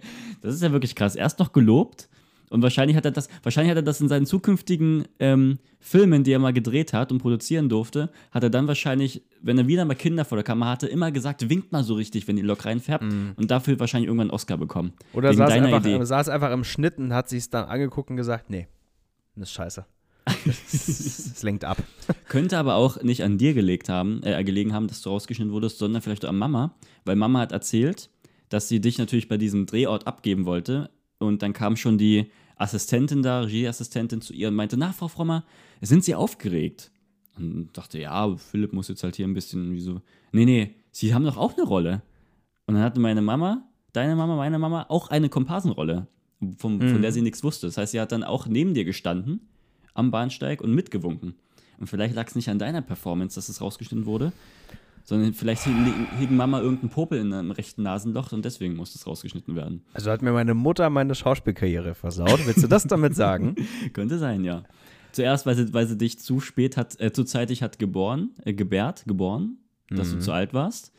Das ist ja wirklich krass. Erst noch gelobt und wahrscheinlich hat er das, wahrscheinlich hat er das in seinen zukünftigen ähm, Filmen, die er mal gedreht hat und produzieren durfte, hat er dann wahrscheinlich, wenn er wieder mal Kinder vor der Kamera hatte, immer gesagt, winkt mal so richtig, wenn die Lok reinfärbt und dafür wahrscheinlich irgendwann einen Oscar bekommen. Oder saß einfach, Idee. saß einfach im Schnitt und hat sich es dann angeguckt und gesagt, nee, das ist scheiße. [LAUGHS] Es lenkt ab. Könnte aber auch nicht an dir gelegt haben, äh, gelegen haben, dass du rausgeschnitten wurdest, sondern vielleicht an Mama, weil Mama hat erzählt, dass sie dich natürlich bei diesem Drehort abgeben wollte und dann kam schon die Assistentin da, Regieassistentin zu ihr und meinte, na, Frau Frommer, sind Sie aufgeregt? Und dachte, ja, Philipp muss jetzt halt hier ein bisschen wie so, nee, nee, Sie haben doch auch eine Rolle. Und dann hatte meine Mama, deine Mama, meine Mama auch eine Komparsenrolle, vom, von der sie nichts wusste. Das heißt, sie hat dann auch neben dir gestanden am Bahnsteig und mitgewunken. Und vielleicht lag es nicht an deiner Performance, dass es rausgeschnitten wurde, sondern vielleicht hing, hing Mama irgendein Popel in einem rechten Nasenloch und deswegen musste es rausgeschnitten werden. Also hat mir meine Mutter meine Schauspielkarriere versaut. Willst du das damit sagen? [LAUGHS] Könnte sein, ja. Zuerst, weil sie, weil sie dich zu spät hat, äh, zu zeitig hat geboren, äh, gebärt, geboren, dass du zu alt warst.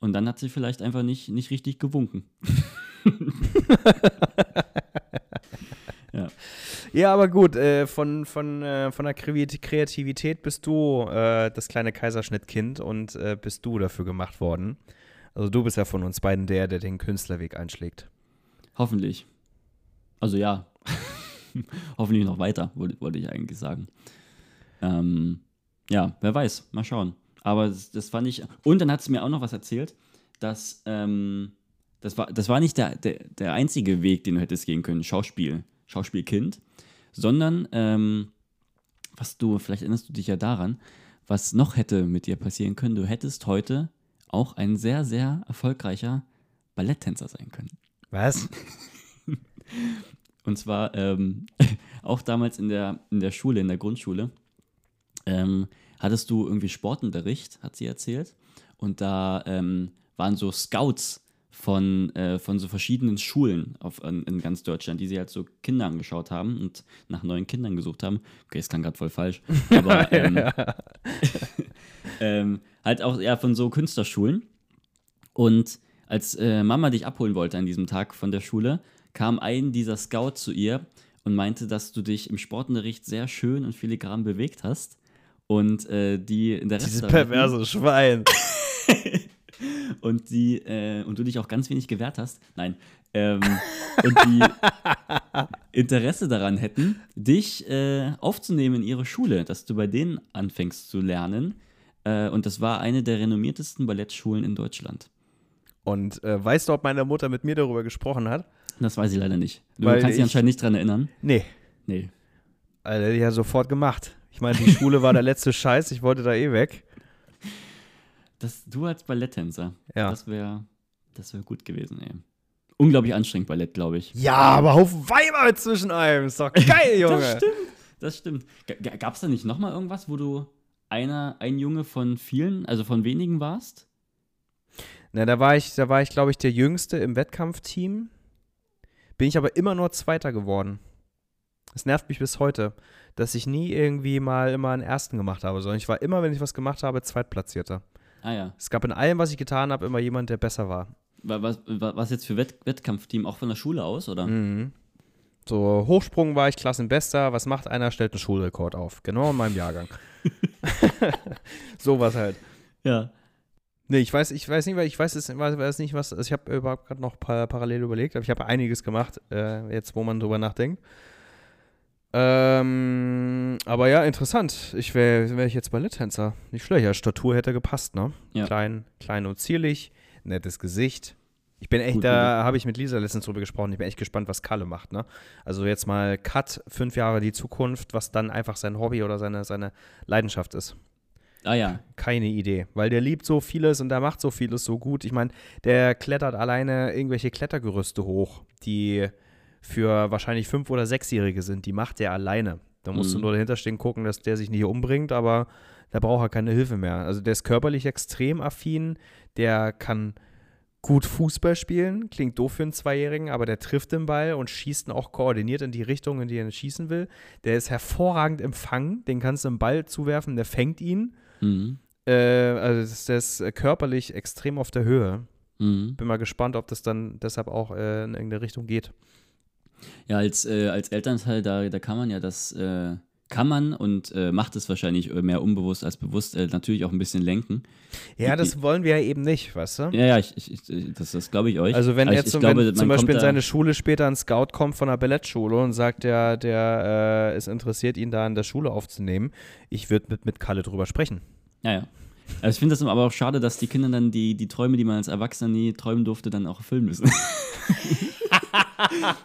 Und dann hat sie vielleicht einfach nicht, nicht richtig gewunken. [LAUGHS] [LAUGHS] Ja, aber gut, äh, von, von, äh, von der Kreativität bist du äh, das kleine Kaiserschnittkind und äh, bist du dafür gemacht worden. Also du bist ja von uns beiden der, der den Künstlerweg einschlägt. Hoffentlich. Also ja. [LAUGHS] Hoffentlich noch weiter, wollte, wollte ich eigentlich sagen. Ähm, ja, wer weiß, mal schauen. Aber das, das fand ich. Und dann hat sie mir auch noch was erzählt, dass ähm, das, war, das war nicht der, der, der einzige Weg, den du hättest gehen können, Schauspiel, Schauspielkind, sondern ähm, was du, vielleicht erinnerst du dich ja daran, was noch hätte mit dir passieren können, du hättest heute auch ein sehr, sehr erfolgreicher Balletttänzer sein können. Was? [LAUGHS] Und zwar ähm, [LAUGHS] auch damals in der, in der Schule, in der Grundschule, ähm, hattest du irgendwie Sportunterricht, hat sie erzählt. Und da ähm, waren so Scouts von, äh, von so verschiedenen Schulen auf, in, in ganz Deutschland, die sie halt so Kinder angeschaut haben und nach neuen Kindern gesucht haben. Okay, das klang gerade voll falsch. [LAUGHS] Aber ähm, [LAUGHS] ähm, halt auch ja, von so Künstlerschulen. Und als äh, Mama dich abholen wollte an diesem Tag von der Schule, kam ein dieser Scouts zu ihr und meinte, dass du dich im Sportunterricht sehr schön und filigran bewegt hast. Und äh, die Interesse Dieses daran hatten perverse Schwein. [LAUGHS] und die äh, und du dich auch ganz wenig gewehrt hast. Nein. Ähm, und die [LAUGHS] Interesse daran hätten, dich äh, aufzunehmen in ihre Schule, dass du bei denen anfängst zu lernen. Äh, und das war eine der renommiertesten Ballettschulen in Deutschland. Und äh, weißt du, ob meine Mutter mit mir darüber gesprochen hat? Das weiß ich leider nicht. Du Weil kannst dich ich- anscheinend nicht dran erinnern. Nee. Nee. Also, die hat sofort gemacht. Ich meine, die Schule war der [LAUGHS] letzte Scheiß, ich wollte da eh weg. Das, du als Balletttänzer. Ja. Das wäre das wär gut gewesen, ey. Unglaublich anstrengend Ballett, glaube ich. Ja, aber Haufen Weiber zwischen einem. Ist doch geil, [LAUGHS] Junge. Das stimmt. Das stimmt. Gab es da nicht nochmal irgendwas, wo du einer, ein Junge von vielen, also von wenigen warst? Na, da war ich, da war ich, glaube ich, der Jüngste im Wettkampfteam. Bin ich aber immer nur Zweiter geworden. Das nervt mich bis heute, dass ich nie irgendwie mal immer einen Ersten gemacht habe, sondern ich war immer, wenn ich was gemacht habe, Zweitplatzierter. Ah ja. Es gab in allem, was ich getan habe, immer jemand, der besser war. Wa- Was, wa- was jetzt für Wett Wettkampfteam? Auch von der Schule aus, oder? Mhm. So, Hochsprung war ich Klassenbester. Was macht einer? Stellt einen Schulrekord auf. Genau in meinem Jahrgang. [LAUGHS] [LAUGHS] Sowas halt. Ja. Nee, ich weiß, ich weiß nicht, weil ich weiß es weiß, nicht, was. Also ich habe überhaupt gerade noch pa parallel überlegt, aber ich habe einiges gemacht, äh, jetzt wo man drüber nachdenkt. Ähm, aber ja, interessant. Ich wäre wär ich jetzt Balletttänzer. Nicht schlecht. Ja, Statur hätte gepasst, ne? Ja. Klein, klein und zierlich, nettes Gesicht. Ich bin echt, Gut, da habe ich mit Lisa letztens drüber gesprochen. Ich bin echt gespannt, was Kalle macht, ne? Also jetzt mal Cut, fünf Jahre die Zukunft, was dann einfach sein Hobby oder seine, seine Leidenschaft ist Ah ja. keine Idee, weil der liebt so vieles und der macht so vieles so gut. Ich meine, der klettert alleine irgendwelche Klettergerüste hoch, die für wahrscheinlich fünf- oder sechsjährige sind. Die macht der alleine. Da musst du Mhm. nur dahinter stehen, gucken, dass der sich nicht umbringt, aber da braucht er keine Hilfe mehr. Also der ist körperlich extrem affin, der kann gut Fußball spielen, klingt doof für einen Zweijährigen, aber der trifft den Ball und schießt ihn auch koordiniert in die Richtung, in die er schießen will. Der ist hervorragend im Fangen, den kannst du einen Ball zuwerfen, der fängt ihn. Mhm. Äh, also der ist äh, körperlich extrem auf der Höhe. Mhm. Bin mal gespannt, ob das dann deshalb auch äh, in irgendeine Richtung geht. Ja, als, äh, als Elternteil, da, da kann man ja das, äh, kann man und äh, macht es wahrscheinlich äh, mehr unbewusst als bewusst, äh, natürlich auch ein bisschen lenken. Ja, das wollen wir ja eben nicht, weißt du? Ja, ja, ich, ich, das, das glaube ich euch. Also wenn er ich zum, glaube, wenn zum Beispiel in seine Schule später ein Scout kommt von einer Ballettschule und sagt, der, der äh, ist interessiert, ihn da in der Schule aufzunehmen, ich würde mit, mit Kalle drüber sprechen. Ja, ja. Also ich finde das aber auch schade, dass die Kinder dann die, die Träume, die man als Erwachsener nie träumen durfte, dann auch erfüllen müssen. [LAUGHS]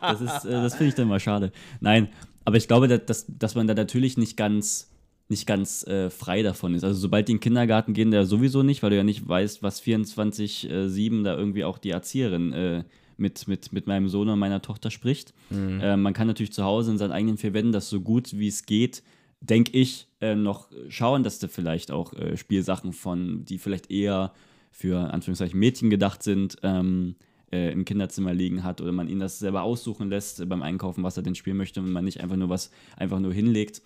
das ist, äh, das finde ich dann mal schade. Nein, aber ich glaube, dass, dass, man da natürlich nicht ganz, nicht ganz äh, frei davon ist. Also sobald die in den Kindergarten gehen, der sowieso nicht, weil du ja nicht weißt, was 24-7 da irgendwie auch die Erzieherin äh, mit, mit, mit meinem Sohn und meiner Tochter spricht. Äh, man kann natürlich zu Hause in seinen eigenen vier Wänden das so gut wie es geht, denke ich, äh, noch schauen, dass da vielleicht auch äh, Spielsachen von, die vielleicht eher für Anführungszeichen Mädchen gedacht sind, ähm, äh, im Kinderzimmer liegen hat oder man ihn das selber aussuchen lässt äh, beim Einkaufen, was er denn spielen möchte und man nicht einfach nur was einfach nur hinlegt.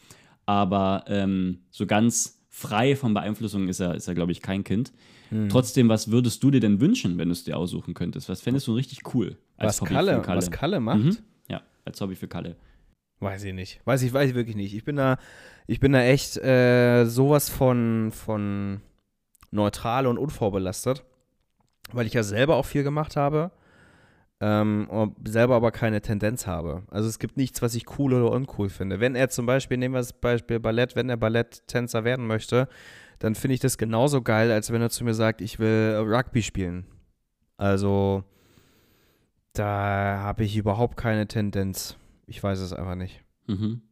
Aber ähm, so ganz frei von Beeinflussung ist er, ist er glaube ich, kein Kind. Hm. Trotzdem, was würdest du dir denn wünschen, wenn du es dir aussuchen könntest? Was fändest du richtig cool Was Hobby Kalle, für was Kalle macht, Mhm. Ja, als Hobby für Kalle. weiß ich nicht. Weiß ich, weiß ich wirklich nicht. Ich bin da, ich bin da echt äh, sowas von, von neutral und unvorbelastet, weil ich ja selber auch viel gemacht habe. Ähm, selber aber keine Tendenz habe. Also es gibt nichts, was ich cool oder uncool finde. Wenn er zum Beispiel, nehmen wir das Beispiel Ballett, wenn er Balletttänzer werden möchte, dann finde ich das genauso geil, als wenn er zu mir sagt, ich will Rugby spielen. Also da habe ich überhaupt keine Tendenz. Ich weiß es einfach nicht. Mhm.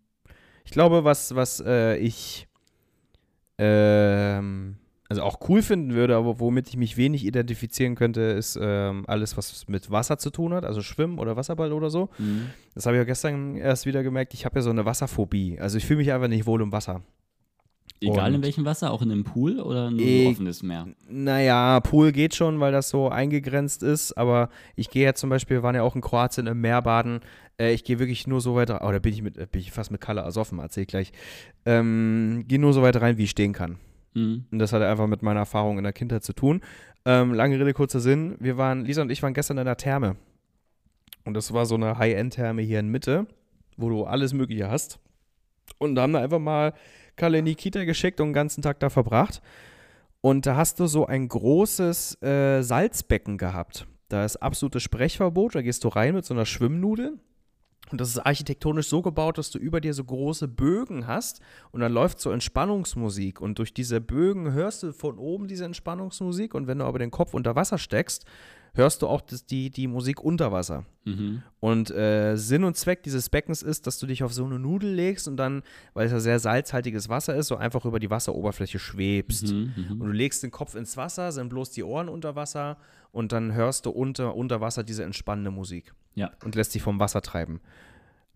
Ich glaube, was, was äh, ich ähm, also auch cool finden würde, aber womit ich mich wenig identifizieren könnte, ist ähm, alles, was mit Wasser zu tun hat, also Schwimmen oder Wasserball oder so. Mhm. Das habe ich auch gestern erst wieder gemerkt. Ich habe ja so eine Wasserphobie. Also ich fühle mich einfach nicht wohl im Wasser. Egal in Und- welchem Wasser, auch in einem Pool oder nur Ich- so offenes Meer? Naja, Pool geht schon, weil das so eingegrenzt ist, aber ich gehe ja zum Beispiel, wir waren ja auch in Kroatien im Meer baden. Äh, ich gehe wirklich nur so weit rein, oh, da bin ich, mit, äh, bin ich fast mit Kalle ersoffen, erzähl ich gleich. Ähm, gehe nur so weit rein, wie ich stehen kann. Mhm. Und das hat einfach mit meiner Erfahrung in der Kindheit zu tun. Ähm, lange Rede, kurzer Sinn. Wir waren, Lisa und ich waren gestern in der Therme. Und das war so eine High-End-Therme hier in Mitte, wo du alles Mögliche hast. Und da haben wir einfach mal Kalle in die Kita geschickt und den ganzen Tag da verbracht. Und da hast du so ein großes äh, Salzbecken gehabt. Da ist absolutes Sprechverbot. Da gehst du rein mit so einer Schwimmnudel. Und das ist architektonisch so gebaut, dass du über dir so große Bögen hast und dann läuft so Entspannungsmusik. Und durch diese Bögen hörst du von oben diese Entspannungsmusik. Und wenn du aber den Kopf unter Wasser steckst, hörst du auch das, die, die Musik unter Wasser. Mhm. Und äh, Sinn und Zweck dieses Beckens ist, dass du dich auf so eine Nudel legst und dann, weil es ja sehr salzhaltiges Wasser ist, so einfach über die Wasseroberfläche schwebst. Mhm. Mhm. Und du legst den Kopf ins Wasser, sind bloß die Ohren unter Wasser und dann hörst du unter, unter Wasser diese entspannende Musik Ja. und lässt dich vom Wasser treiben.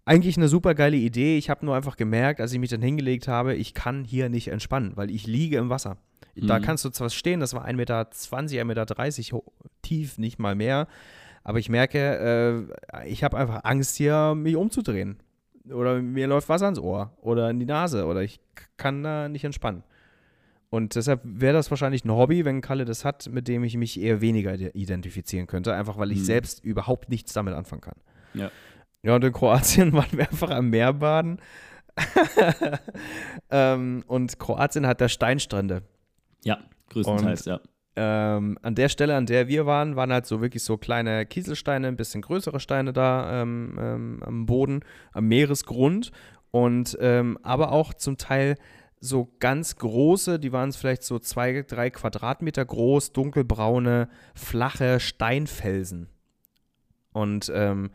Eigentlich eine super geile Idee. Ich habe nur einfach gemerkt, als ich mich dann hingelegt habe, ich kann hier nicht entspannen, weil ich liege im Wasser. Da Mhm. kannst du zwar stehen, das war 1,20 Meter, 1,30 Meter tief, nicht mal mehr. Aber ich merke, äh, ich habe einfach Angst, hier mich umzudrehen. Oder mir läuft Wasser ans Ohr oder in die Nase oder ich kann da nicht entspannen. Und deshalb wäre das wahrscheinlich ein Hobby, wenn Kalle das hat, mit dem ich mich eher weniger ide- identifizieren könnte, einfach weil ich Mhm. selbst überhaupt nichts damit anfangen kann. Ja. Ja, und in Kroatien [LAUGHS] waren wir einfach am Meer baden. [LAUGHS] ähm, und Kroatien hat da Steinstrände. Ja, größtenteils, ja. Ähm, an der Stelle, an der wir waren, waren halt so wirklich so kleine Kieselsteine, ein bisschen größere Steine da ähm, ähm, am Boden, am Meeresgrund. Und ähm, aber auch zum Teil so ganz große, die waren vielleicht so zwei, drei Quadratmeter groß, dunkelbraune, flache Steinfelsen. Und ähm,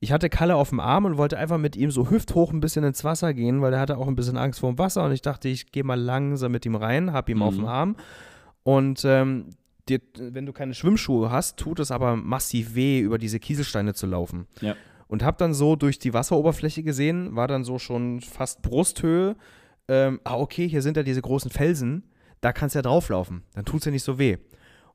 ich hatte Kalle auf dem Arm und wollte einfach mit ihm so hüfthoch ein bisschen ins Wasser gehen, weil er hatte auch ein bisschen Angst vor dem Wasser. Und ich dachte, ich gehe mal langsam mit ihm rein, hab ihm auf Mhm. dem Arm. Und ähm, dir, wenn du keine Schwimmschuhe hast, tut es aber massiv weh, über diese Kieselsteine zu laufen. Ja. Und hab dann so durch die Wasseroberfläche gesehen, war dann so schon fast Brusthöhe. Ähm, ah, okay, hier sind ja diese großen Felsen, da kannst du ja drauflaufen. Dann tut es ja nicht so weh.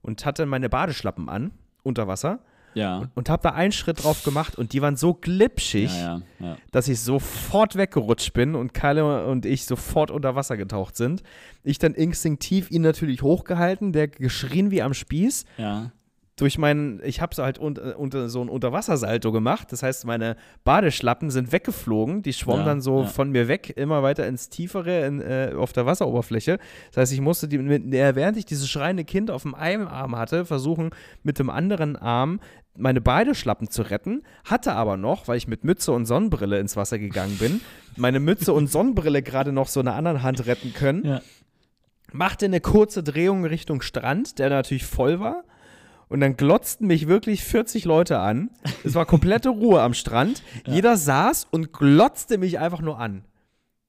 Und hatte meine Badeschlappen an, unter Wasser, Ja. und hab da einen Schritt drauf gemacht und die waren so glitschig, Ja, ja, dass ich sofort weggerutscht bin und Kalle und ich sofort unter Wasser getaucht sind. Ich dann instinktiv ihn natürlich hochgehalten, der geschrien wie am Spieß. Ja. Durch meinen, ich habe so halt unter, unter so ein Unterwassersalto gemacht. Das heißt, meine Badeschlappen sind weggeflogen. Die schwommen Ja, dann so ja. von mir weg, immer weiter ins Tiefere in, äh, auf der Wasseroberfläche. Das heißt, ich musste, die, mit, äh, während ich dieses schreiende Kind auf dem einen Arm hatte, versuchen, mit dem anderen Arm meine Badeschlappen zu retten. Hatte aber noch, weil ich mit Mütze und Sonnenbrille ins Wasser gegangen bin, [LAUGHS] meine Mütze und Sonnenbrille gerade noch so in der anderen Hand retten können Ja. machte eine kurze Drehung Richtung Strand, der natürlich voll war. Und dann glotzten mich wirklich 40 Leute an. Es war komplette Ruhe am Strand. Jeder saß und glotzte mich einfach nur an.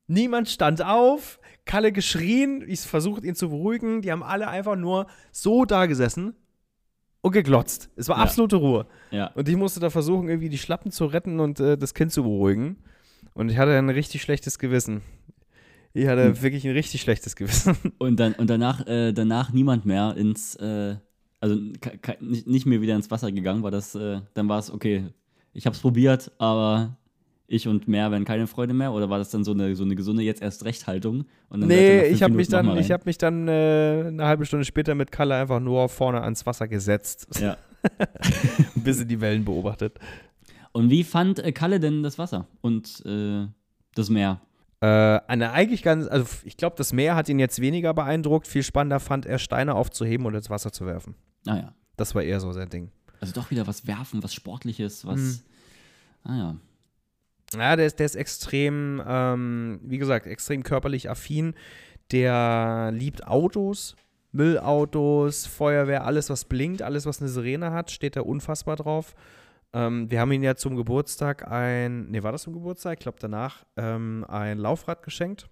Niemand stand auf, Kalle geschrien, ich versucht ihn zu beruhigen. Die haben alle einfach nur so da gesessen und geglotzt. Es war Ja. absolute Ruhe. Ja. Und ich musste da versuchen, irgendwie die Schlappen zu retten und äh, das Kind zu beruhigen. Und ich hatte ein richtig schlechtes Gewissen. Ich hatte Hm. wirklich ein richtig schlechtes Gewissen. [LAUGHS] Und, dann, und danach, äh, danach niemand mehr ins, äh, also nicht mehr wieder ins Wasser gegangen, war das, äh, dann war es, okay, ich habe es probiert, aber ich und mehr werden keine Freude mehr? Oder war das dann so eine, so eine gesunde jetzt erst Recht-Haltung? Nee, ich habe mich dann, ich habe mich dann äh, eine halbe Stunde später mit Kalle einfach nur vorne ans Wasser gesetzt, Ja. [LAUGHS] ein bisschen die Wellen beobachtet. Und wie fand äh, Kalle denn das Wasser und äh, das Meer? Äh, eine eigentlich ganz, also ich glaube, das Meer hat ihn jetzt weniger beeindruckt. Viel spannender fand er, Steine aufzuheben und ins Wasser zu werfen. Ah ja. Das war eher so sein Ding. Also doch wieder was werfen, was Sportliches, was. Mhm. Ah ja. Ja, der ist, der ist extrem, ähm, wie gesagt, extrem körperlich affin. Der liebt Autos, Müllautos, Feuerwehr, alles, was blinkt, alles, was eine Sirene hat, steht da unfassbar drauf. Ähm, wir haben ihm ja zum Geburtstag ein, nee, war das zum Geburtstag? Ich glaube danach, ähm, ein Laufrad geschenkt.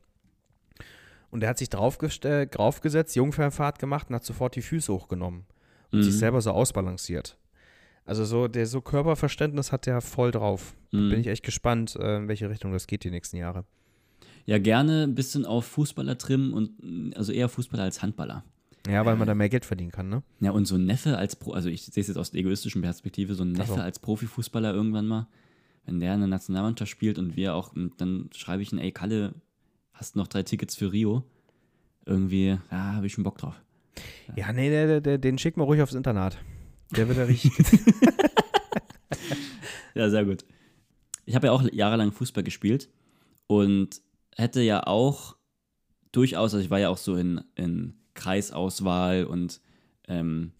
Und er hat sich draufgesetzt, Jungfernfahrt gemacht und hat sofort die Füße hochgenommen und sich Mhm. selber so ausbalanciert. Also so, der so Körperverständnis hat der voll drauf. Mhm. Bin ich echt gespannt, äh, in welche Richtung das geht die nächsten Jahre. Ja, gerne ein bisschen auf Fußballer trimmen und mh, also eher Fußballer als Handballer. Ja, weil man da mehr Geld verdienen kann, ne? Ja, und so ein Neffe als Pro, also ich sehe es jetzt aus der egoistischen Perspektive, so ein Neffe so. als Profifußballer irgendwann mal, wenn der in der Nationalmannschaft spielt und wir auch, und dann schreibe ich ihn, ey Kalle, hast noch drei Tickets für Rio? Irgendwie, ja, habe ich schon Bock drauf. Ja, nee, der, der, den schicken wir ruhig aufs Internat. Der wird ja richtig. [LAUGHS] Ja, sehr gut. Ich habe ja auch jahrelang Fußball gespielt und hätte ja auch durchaus, also ich war ja auch so in, in Kreisauswahl und ähm,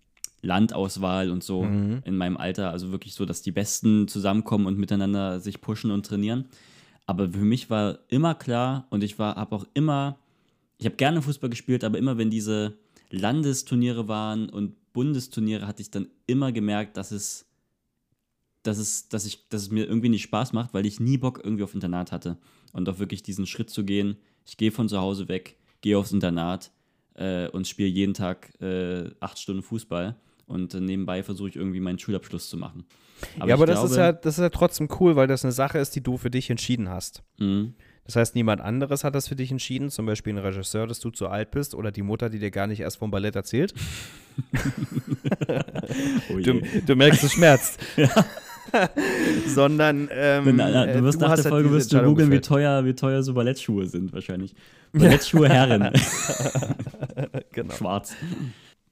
Landauswahl und so Mhm. in meinem Alter, also wirklich so, dass die Besten zusammenkommen und miteinander sich pushen und trainieren. Aber für mich war immer klar und ich war, habe auch immer, ich habe gerne Fußball gespielt, aber immer wenn diese Landesturniere waren und Bundesturniere hatte ich dann immer gemerkt, dass es, dass es, dass ich, dass es mir irgendwie nicht Spaß macht, weil ich nie Bock irgendwie auf Internat hatte. Und auch wirklich diesen Schritt zu gehen, ich gehe von zu Hause weg, gehe aufs Internat äh, und spiele jeden Tag äh, acht Stunden Fußball. Und nebenbei versuche ich irgendwie meinen Schulabschluss zu machen. ja, aber das, ist ja, das ist ja trotzdem cool, weil das eine Sache ist, die du für dich entschieden hast. Mhm. Das heißt, niemand anderes hat das für dich entschieden, zum Beispiel ein Regisseur, dass du zu alt bist oder die Mutter, die dir gar nicht erst vom Ballett erzählt. [LAUGHS] Oh Du, du merkst, es schmerzt. [LAUGHS] [LAUGHS] Sondern ähm, Wenn, na, äh, du wirst nach hast der halt Folge wirst du googeln, wie teuer, wie teuer so Ballettschuhe sind wahrscheinlich. Ballettschuhe Herren. Genau. Schwarz.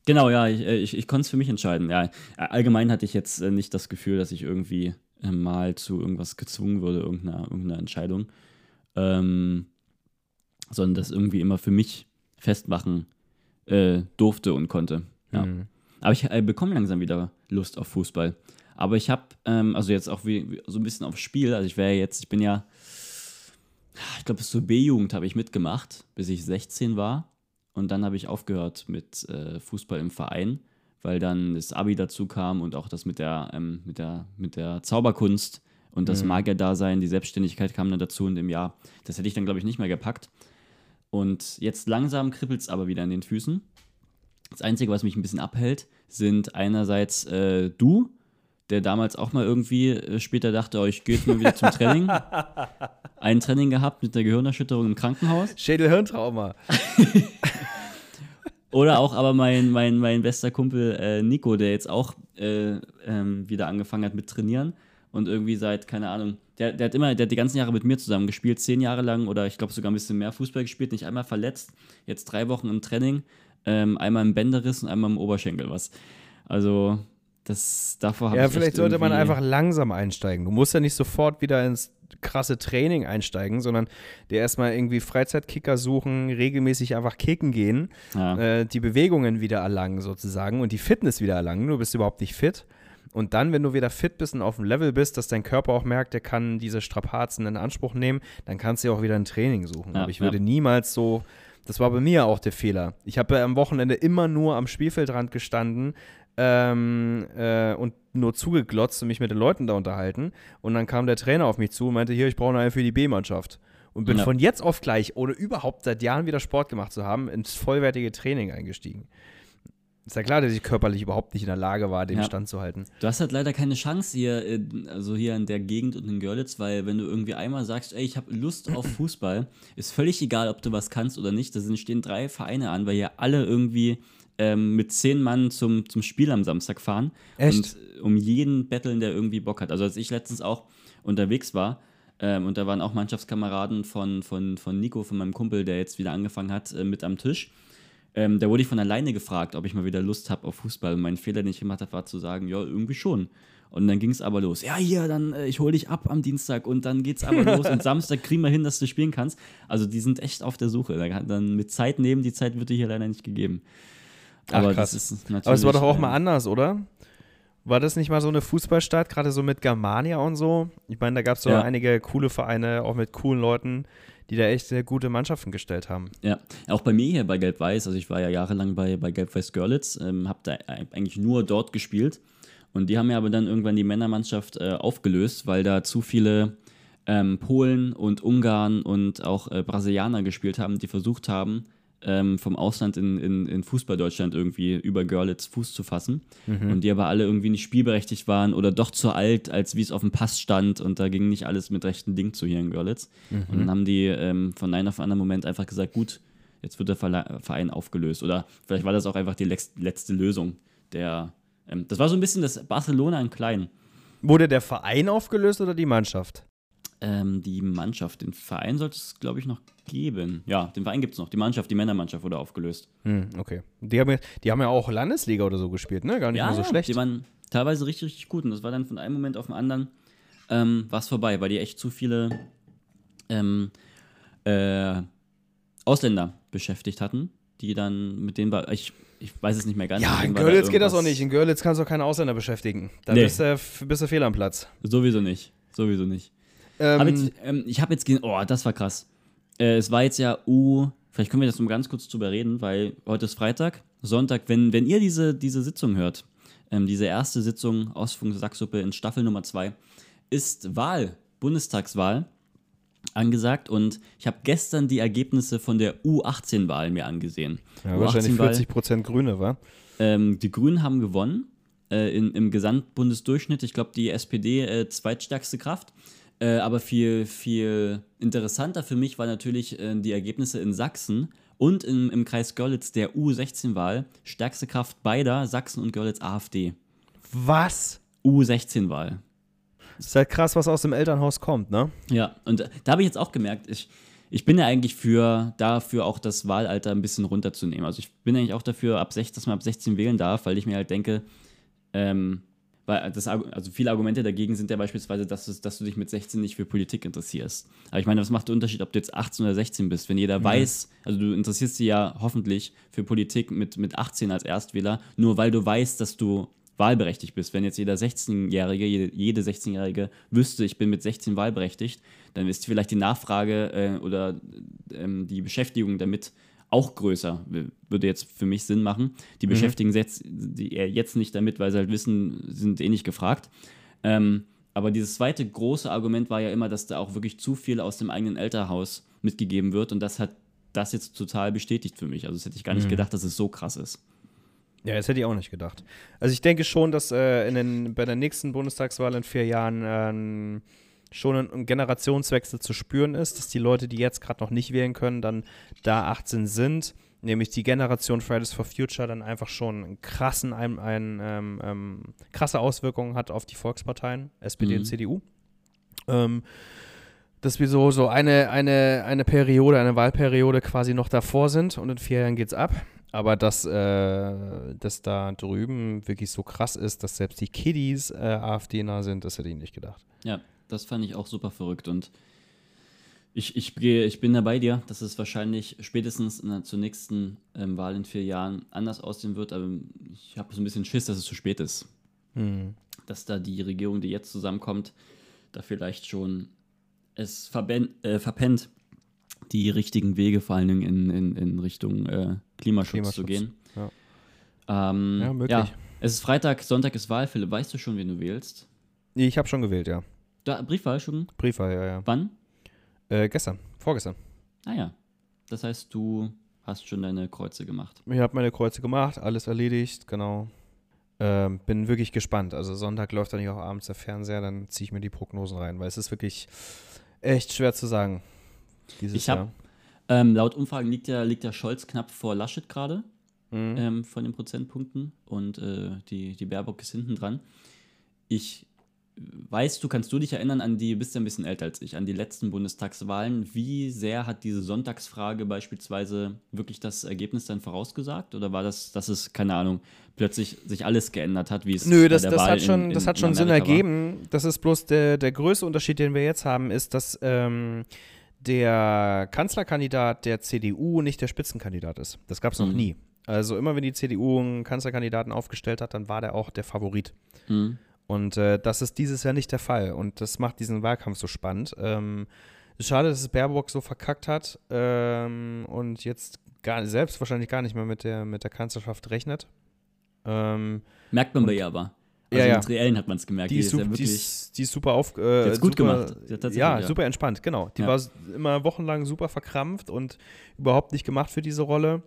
Genau, ja, ich, äh, ich, ich konnte es für mich entscheiden. Ja, allgemein hatte ich jetzt äh, nicht das Gefühl, dass ich irgendwie äh, mal zu irgendwas gezwungen wurde, irgendeiner, irgendeiner Entscheidung. Ähm, sondern das irgendwie immer für mich festmachen äh, durfte und konnte. Ja. Mhm. Aber ich äh, bekomme langsam wieder Lust auf Fußball. Aber ich habe, ähm, also jetzt auch wie, wie, so ein bisschen aufs Spiel, also ich wäre jetzt, ich bin ja, ich glaube bis zur B-Jugend habe ich mitgemacht, bis ich 16 war. Und dann habe ich aufgehört mit äh, Fußball im Verein, weil dann das Abi dazu kam und auch das mit der, ähm, mit der, mit der Zauberkunst und das Mhm. Magierdasein, die Selbstständigkeit kam dann dazu in dem Jahr. Das hätte ich dann, glaube ich, nicht mehr gepackt. Und jetzt langsam kribbelt es aber wieder in den Füßen. Das Einzige, was mich ein bisschen abhält, sind einerseits äh, du, der damals auch mal irgendwie äh, später dachte, oh, ich gehe jetzt mal wieder zum Training. [LAUGHS] Ein Training gehabt mit der Gehirnerschütterung im Krankenhaus. Schädelhirntrauma. [LAUGHS] Oder auch aber mein, mein, mein bester Kumpel äh, Nico, der jetzt auch äh, ähm, wieder angefangen hat mit Trainieren und irgendwie seit, keine Ahnung, der, der hat immer, der hat die ganzen Jahre mit mir zusammen gespielt, zehn Jahre lang oder ich glaube sogar ein bisschen mehr Fußball gespielt, nicht einmal verletzt, jetzt drei Wochen im Training, ähm, einmal im Bänderriss und einmal im Oberschenkel was. Also, das davor habe Ja, ich vielleicht echt sollte man einfach langsam einsteigen. Du musst ja nicht sofort wieder ins krasse Training einsteigen, sondern dir erstmal irgendwie Freizeitkicker suchen, regelmäßig einfach kicken gehen, Ja. äh, die Bewegungen wieder erlangen sozusagen und die Fitness wieder erlangen. Du bist überhaupt nicht fit. Und dann, wenn du wieder fit bist und auf dem Level bist, dass dein Körper auch merkt, der kann diese Strapazen in Anspruch nehmen, dann kannst du ja auch wieder ein Training suchen. Ja, Aber ich ja. würde niemals so, das war bei mir auch der Fehler. Ich habe ja am Wochenende immer nur am Spielfeldrand gestanden ähm, äh, und nur zugeglotzt und mich mit den Leuten da unterhalten. Und dann kam der Trainer auf mich zu und meinte, hier, ich brauche einen für die B-Mannschaft. Und bin Ja. von jetzt auf gleich, ohne überhaupt seit Jahren wieder Sport gemacht zu haben, ins vollwertige Training eingestiegen. Ist ja klar, dass ich körperlich überhaupt nicht in der Lage war, dem Ja. standzuhalten. Du hast halt leider keine Chance hier, in, also hier in der Gegend und in Görlitz, weil wenn du irgendwie einmal sagst, ey, ich habe Lust auf [CLEARS THROAT] Fußball, ist völlig egal, ob du was kannst oder nicht. Da sind, stehen drei Vereine an, weil hier alle irgendwie ähm, mit zehn Mann zum, zum Spiel am Samstag fahren. Echt? Und äh, um jeden betteln, der irgendwie Bock hat. Also als ich letztens auch unterwegs war, ähm, und da waren auch Mannschaftskameraden von, von, von Nico, von meinem Kumpel, der jetzt wieder angefangen hat, äh, mit am Tisch. Ähm, da wurde ich von alleine gefragt, ob ich mal wieder Lust habe auf Fußball. Und mein Fehler, den ich gemacht habe, war zu sagen, ja, irgendwie schon. Und dann ging es aber los. Ja, hier, dann äh, ich hole dich ab am Dienstag und dann geht's aber los [LAUGHS] und Samstag kriegen wir hin, dass du spielen kannst. Also die sind echt auf der Suche. Dann mit Zeit nehmen, die Zeit wird dir hier leider nicht gegeben. Ach, Aber krass. das ist natürlich. Aber es war doch auch ähm, mal anders, oder? War das nicht mal so eine Fußballstadt, gerade so mit Germania und so? Ich meine, da gab es so Ja. einige coole Vereine, auch mit coolen Leuten, die da echt sehr gute Mannschaften gestellt haben. Ja, auch bei mir hier bei Gelb-Weiß, also ich war ja jahrelang bei, bei Gelb-Weiß Görlitz, ähm, habe da eigentlich nur dort gespielt. Und die haben ja aber dann irgendwann die Männermannschaft äh, aufgelöst, weil da zu viele ähm, Polen und Ungarn und auch äh, Brasilianer gespielt haben, die versucht haben, ähm, vom Ausland in, in, in Fußball Deutschland irgendwie über Görlitz Fuß zu fassen. Und die aber alle irgendwie nicht spielberechtigt waren oder doch zu alt, als wie es auf dem Pass stand. Und da ging nicht alles mit rechten Ding zu hier in Görlitz. Und dann haben die ähm, von einem auf anderen Moment einfach gesagt, gut, jetzt wird der Verein aufgelöst. Oder vielleicht war das auch einfach die letzte Lösung. Der, ähm, das war so ein bisschen das Barcelona in klein. Wurde der Verein aufgelöst oder die Mannschaft? Ähm, die Mannschaft, den Verein sollte es, glaube ich, noch geben. Ja, den Verein gibt es noch. Die Mannschaft, die Männermannschaft wurde aufgelöst. Hm, okay. Die haben, ja, die haben ja auch Landesliga oder so gespielt, ne? Gar nicht mal so schlecht. Die waren teilweise richtig, richtig gut. Und das war dann von einem Moment auf den anderen ähm, war es vorbei, weil die echt zu viele ähm, äh, Ausländer beschäftigt hatten, die dann mit denen war. Ich, ich weiß es nicht mehr ganz. ja, in war da Görlitz geht das auch nicht. In Görlitz kannst du auch keine Ausländer beschäftigen. Da Nee. bist, du, bist du fehl am Platz. Sowieso nicht. Sowieso nicht. Ähm, Hab jetzt, ähm, ich habe jetzt, oh, das war krass. Äh, es war jetzt ja U, vielleicht können wir das nur ganz kurz drüber reden, weil heute ist Freitag. Sonntag, wenn, wenn ihr diese, diese Sitzung hört, ähm, diese erste Sitzung Ostfunk Sacksuppe in Staffel Nummer 2, ist Wahl, Bundestagswahl angesagt und ich habe gestern die Ergebnisse von der U18-Wahl mir angesehen. Ja, wahrscheinlich 40 Prozent Grüne, war? Ähm, die Grünen haben gewonnen äh, in, im Gesamtbundesdurchschnitt. Ich glaube, die SPD äh, zweitstärkste Kraft. Äh, aber viel, viel interessanter für mich war natürlich äh, die Ergebnisse in Sachsen und im, im Kreis Görlitz der U16-Wahl. Stärkste Kraft beider, Sachsen und Görlitz AfD. Was? U16-Wahl. Ist halt krass, was aus dem Elternhaus kommt, ne? Ja, und da habe ich jetzt auch gemerkt, ich, ich bin ja eigentlich für, dafür auch das Wahlalter ein bisschen runterzunehmen. Also ich bin eigentlich auch dafür, ab 16, dass man ab 16 wählen darf, weil ich mir halt denke, ähm, weil das, also viele Argumente dagegen sind ja beispielsweise, dass du, dass du dich mit 16 nicht für Politik interessierst. Aber ich meine, was macht der Unterschied, ob du jetzt 18 oder 16 bist? Wenn jeder mhm. weiß, also du interessierst dich ja hoffentlich für Politik mit, mit 18 als Erstwähler, nur weil du weißt, dass du wahlberechtigt bist. Wenn jetzt jeder 16-Jährige, jede, jede 16-Jährige wüsste, ich bin mit 16 wahlberechtigt, dann ist vielleicht die Nachfrage äh, oder ähm, die Beschäftigung damit auch größer. Würde jetzt für mich Sinn machen. Die mhm. beschäftigen jetzt, die jetzt nicht damit, weil sie halt wissen, sind eh nicht gefragt. Ähm, aber dieses zweite große Argument war ja immer, dass da auch wirklich zu viel aus dem eigenen Elternhaus mitgegeben wird und das hat das jetzt total bestätigt für mich. Also das hätte ich gar nicht mhm. gedacht, dass es so krass ist. Ja, das hätte ich auch nicht gedacht. Also ich denke schon, dass äh, in den, bei der nächsten Bundestagswahl in vier Jahren äh, schon ein, Generationswechsel zu spüren ist, dass die Leute, die jetzt gerade noch nicht wählen können, dann da 18 sind, nämlich die Generation Fridays for Future dann einfach schon einen krassen, ein, ein, ähm, ähm, krasse Auswirkungen hat auf die Volksparteien, SPD mhm. und CDU. Ähm, dass wir so, so eine, eine, eine Periode, eine Wahlperiode quasi noch davor sind und in vier Jahren geht's ab. Aber dass, äh, dass da drüben wirklich so krass ist, dass selbst die Kiddies äh, AfD-nah sind, das hätte ich nicht gedacht. Ja, das fand ich auch super verrückt. Und ich, ich, ich bin da bei dir, dass es wahrscheinlich spätestens der, zur nächsten ähm, Wahl in vier Jahren anders aussehen wird. Aber ich habe so ein bisschen Schiss, dass es zu spät ist. Hm. Dass da die Regierung, die jetzt zusammenkommt, da vielleicht schon es äh, verpennt, die richtigen Wege vor allen Dingen in, in, in Richtung äh, Klimaschutz, Klimaschutz, zu gehen. Ja, ähm, ja möglich. Ja, es ist Freitag, Sonntag ist Wahl. Philipp, weißt du schon, wen du wählst? Nee, ich habe schon gewählt, ja. Da, Briefwahl schon? Briefwahl, ja, ja. Wann? Äh, gestern, vorgestern. Ah ja. Das heißt, du hast schon deine Kreuze gemacht. Ich habe meine Kreuze gemacht, alles erledigt, genau. Ähm, bin wirklich gespannt. Also Sonntag läuft dann nicht auch abends der Fernseher, dann ziehe ich mir die Prognosen rein, weil es ist wirklich echt schwer zu sagen. ich habe ähm, laut Umfragen liegt ja, liegt ja Scholz knapp vor Laschet gerade mhm. ähm, von den Prozentpunkten und äh, die, die Baerbock ist hinten dran. Ich weißt du, kannst du dich erinnern an die, bist ja ein bisschen älter als ich, an die letzten Bundestagswahlen. Wie sehr hat diese Sonntagsfrage beispielsweise wirklich das Ergebnis dann vorausgesagt? Oder war das, dass es, keine Ahnung, plötzlich sich alles geändert hat, wie es Nö, das, das hat schon, in, in, das hat schon Sinn ergeben. War? Das ist bloß der, der größte Unterschied, den wir jetzt haben, ist, dass ähm, der Kanzlerkandidat der CDU nicht der Spitzenkandidat ist. Das gab es noch mhm. nie. Also immer wenn die CDU einen Kanzlerkandidaten aufgestellt hat, dann war der auch der Favorit. Mhm. Und äh, das ist dieses Jahr nicht der Fall. Und das macht diesen Wahlkampf so spannend. Ähm, schade, dass es Baerbock so verkackt hat ähm, und jetzt gar, selbst wahrscheinlich gar nicht mehr mit der, mit der Kanzlerschaft rechnet. Ähm, Merkt man bei ihr aber. Also ja, ja. mit Reellen hat man es gemerkt. Die, ist, super, die, ist, die ist super auf. Äh, die gut super, gemacht. Ja, ja, super entspannt, genau. Die ja. war immer wochenlang super verkrampft und überhaupt nicht gemacht für diese Rolle.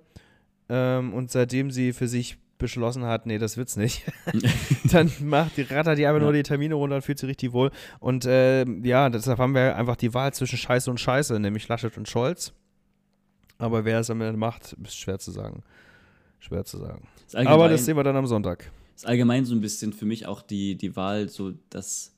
Ähm, und seitdem sie für sich beschlossen hat, nee, das wird's nicht, [LAUGHS] [LAUGHS] dann macht die rattert die einfach ja. nur die Termine runter und fühlt sich richtig wohl. Und äh, ja, deshalb haben wir einfach die Wahl zwischen Scheiße und Scheiße, nämlich Laschet und Scholz. Aber wer es am Ende macht, ist schwer zu sagen. Schwer zu sagen. Das Aber das sehen wir dann am Sonntag. Ist allgemein so ein bisschen für mich auch die, die Wahl, so das,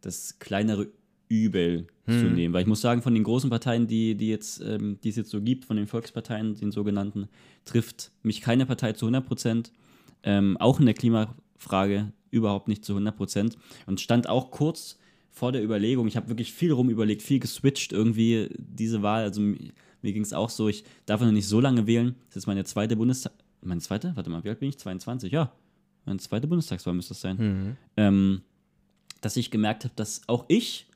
das kleinere Übel hm. zu nehmen. Weil ich muss sagen, von den großen Parteien, die, die, jetzt, ähm, die es jetzt so gibt, von den Volksparteien, den sogenannten, trifft mich keine Partei zu 100 Prozent. Ähm, auch in der Klimafrage überhaupt nicht zu 100 Prozent. Und stand auch kurz vor der Überlegung, ich habe wirklich viel rumüberlegt, viel geswitcht irgendwie diese Wahl. Also mir ging es auch so, ich darf noch nicht so lange wählen. Das ist meine zweite Bundestag. Meine zweite? Warte mal, wie alt bin ich? 22? Ja. Meine zweite Bundestagswahl müsste das sein. Mhm. Ähm, dass ich gemerkt habe, dass auch ich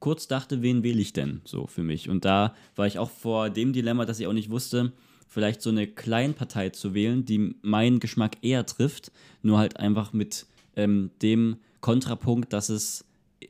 kurz dachte, wen wähle ich denn so für mich? Und da war ich auch vor dem Dilemma, dass ich auch nicht wusste, vielleicht so eine Kleinpartei zu wählen, die meinen Geschmack eher trifft, nur halt einfach mit ähm, dem Kontrapunkt, dass es,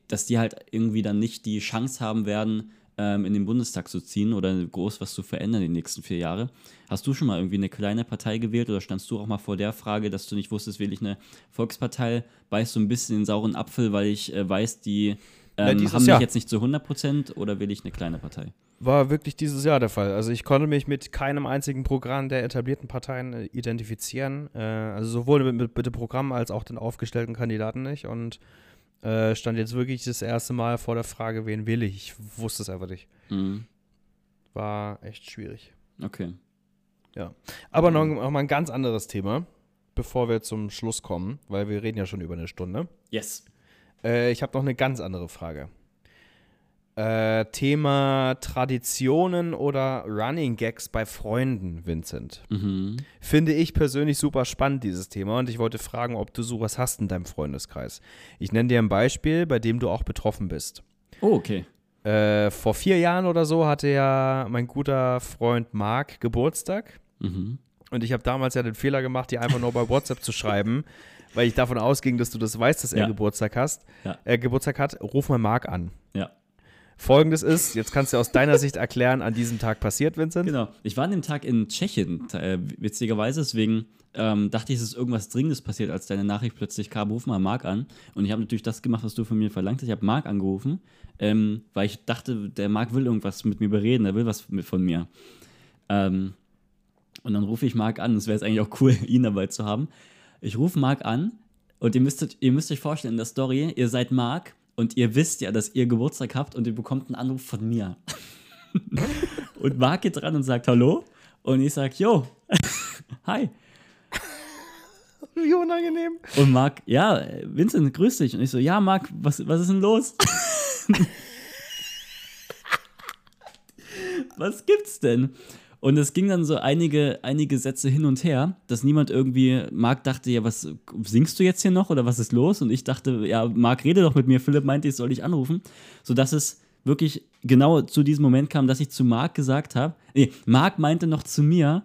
dass die halt irgendwie dann nicht die Chance haben werden, ähm, in den Bundestag zu ziehen oder groß was zu verändern den nächsten vier Jahren. Hast du schon mal irgendwie eine kleine Partei gewählt oder standst du auch mal vor der Frage, dass du nicht wusstest, will ich eine Volkspartei, beißt so ein bisschen den sauren Apfel, weil ich äh, weiß, die ähm, dieses haben mich Jahr. jetzt nicht zu 100 Prozent oder will ich eine kleine Partei? War wirklich dieses Jahr der Fall. Also ich konnte mich mit keinem einzigen Programm der etablierten Parteien äh, identifizieren. Äh, also sowohl mit, mit, mit dem Programm als auch den aufgestellten Kandidaten nicht. Und äh, stand jetzt wirklich das erste Mal vor der Frage, wen will ich? Ich wusste es einfach nicht. Mhm. War echt schwierig. Okay. Aber noch, noch mal ein ganz anderes Thema, bevor wir zum Schluss kommen, weil wir reden ja schon über eine Stunde. Yes. Äh, ich habe noch eine ganz andere Frage. Äh, Thema Traditionen oder Running Gags bei Freunden, Vincent. Mhm. Finde ich persönlich super spannend, dieses Thema. Und ich wollte fragen, ob du sowas hast in deinem Freundeskreis. Ich nenne dir ein Beispiel, bei dem du auch betroffen bist. Oh, okay. Äh, vor vier Jahren oder so hatte ja mein guter Freund Marc Geburtstag. Mhm. Und ich habe damals ja den Fehler gemacht, dir einfach nur bei WhatsApp zu schreiben, [LAUGHS] weil ich davon ausging, dass du das weißt, dass er Ja. Geburtstag hast. Ja. Äh, Geburtstag hat. Ruf mal Marc an. Ja. Folgendes ist, jetzt kannst du aus deiner Sicht erklären, an diesem Tag passiert, Vincent. Genau. Ich war an dem Tag in Tschechien, äh, witzigerweise, deswegen ähm, dachte ich, es ist irgendwas Dringendes passiert, als deine Nachricht plötzlich kam, ruf mal Marc an. Und ich habe natürlich das gemacht, was du von mir verlangt hast. Ich habe Marc angerufen, ähm, weil ich dachte, der Marc will irgendwas mit mir bereden, er will was mit, von mir. Ähm, und dann rufe ich Marc an, es wäre jetzt eigentlich auch cool, [LAUGHS] ihn dabei zu haben. Ich rufe Marc an und ihr müsst, ihr müsst euch vorstellen, in der Story, ihr seid Marc und ihr wisst ja, dass ihr Geburtstag habt und ihr bekommt einen Anruf von mir. [LAUGHS] und Marc geht dran und sagt Hallo und ich sage, Jo, [LAUGHS] hi. Wie unangenehm. Und Marc, ja, Vincent, grüß dich. Und ich so, ja, Marc, was, was ist denn los? [LAUGHS] was gibt's denn? Und es ging dann so einige, einige Sätze hin und her, dass niemand irgendwie, Marc dachte, ja, was singst du jetzt hier noch oder was ist los? Und ich dachte, ja, Marc, rede doch mit mir. Philipp meinte, ich soll dich anrufen. Sodass es wirklich genau zu diesem Moment kam, dass ich zu Marc gesagt habe, nee, Marc meinte noch zu mir,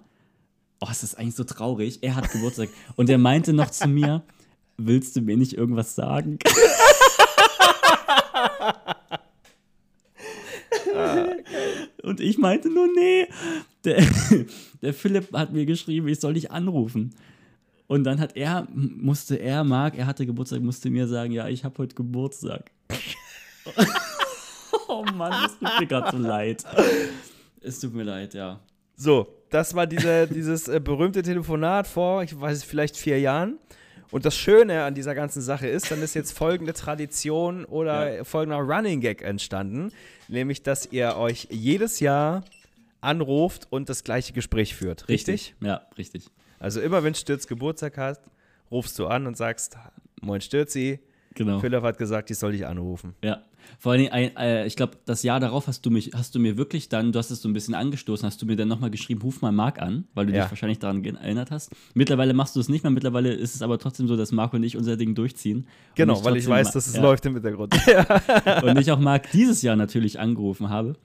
oh, es ist eigentlich so traurig, er hat Geburtstag. [LAUGHS] Und er meinte noch zu mir, willst du mir nicht irgendwas sagen? [LAUGHS] Und ich meinte nur, nee. Der, [LAUGHS] der Philipp hat mir geschrieben, ich soll dich anrufen. Und dann hat er, musste er, Marc, er hatte Geburtstag, musste mir sagen, ja, ich habe heute Geburtstag. [LAUGHS] oh Mann, es tut mir gerade so leid. Es tut mir leid, ja. So, das war diese, dieses äh, berühmte Telefonat vor, ich weiß es, vielleicht vier Jahren. Und das Schöne an dieser ganzen Sache ist, dann ist jetzt folgende Tradition oder Ja. folgender Running Gag entstanden, nämlich, dass ihr euch jedes Jahr anruft und das gleiche Gespräch führt. Richtig? Ja, richtig. Also immer, wenn Stürz Geburtstag hat, rufst du an und sagst, Moin Stürzi, Genau. Philipp hat gesagt, ich soll dich anrufen. Ja. Vor allen Dingen, ein- äh, ich glaube, das Jahr darauf hast du mich, hast du mir wirklich dann, du hast es so ein bisschen angestoßen, hast du mir dann nochmal geschrieben, ruf mal Marc an, weil du Ja. dich wahrscheinlich daran erinnert hast. Mittlerweile machst du es nicht mehr, mittlerweile ist es aber trotzdem so, dass Marc und ich unser Ding durchziehen. Genau, weil ich weiß, dass es ja. läuft im Hintergrund. [LAUGHS] [LAUGHS] Und ich auch Marc dieses Jahr natürlich angerufen habe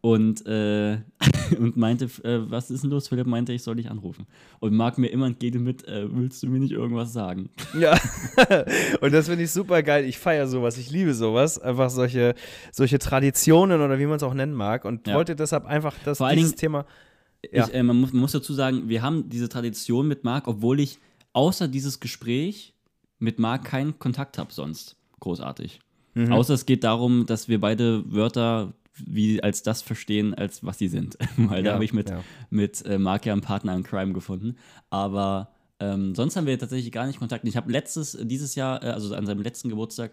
und, äh, [LAUGHS] und meinte, äh, was ist denn los? Philipp meinte, ich soll dich anrufen. Und Marc mir immer entgegen mit, äh, willst du mir nicht irgendwas sagen? [LAUGHS] Ja, und das finde ich super geil. Ich feiere sowas, ich liebe sowas. Einfach solche, solche Traditionen oder wie man es auch nennen mag. Und Ja. wollte deshalb einfach das, Vor dieses Dingen- Thema. Ja. Ich, äh, man, muss, man muss dazu sagen, wir haben diese Tradition mit Marc, obwohl ich außer dieses Gespräch mit Marc keinen Kontakt habe sonst. Großartig. Mhm. Außer es geht darum, dass wir beide Wörter wie als das verstehen, als was sie sind. [LAUGHS] Weil da Ja, habe ich mit, ja. mit äh, Marc ja einen Partner in Crime gefunden. Aber ähm, sonst haben wir tatsächlich gar nicht Kontakt. Ich habe letztes, dieses Jahr, äh, also an seinem letzten Geburtstag,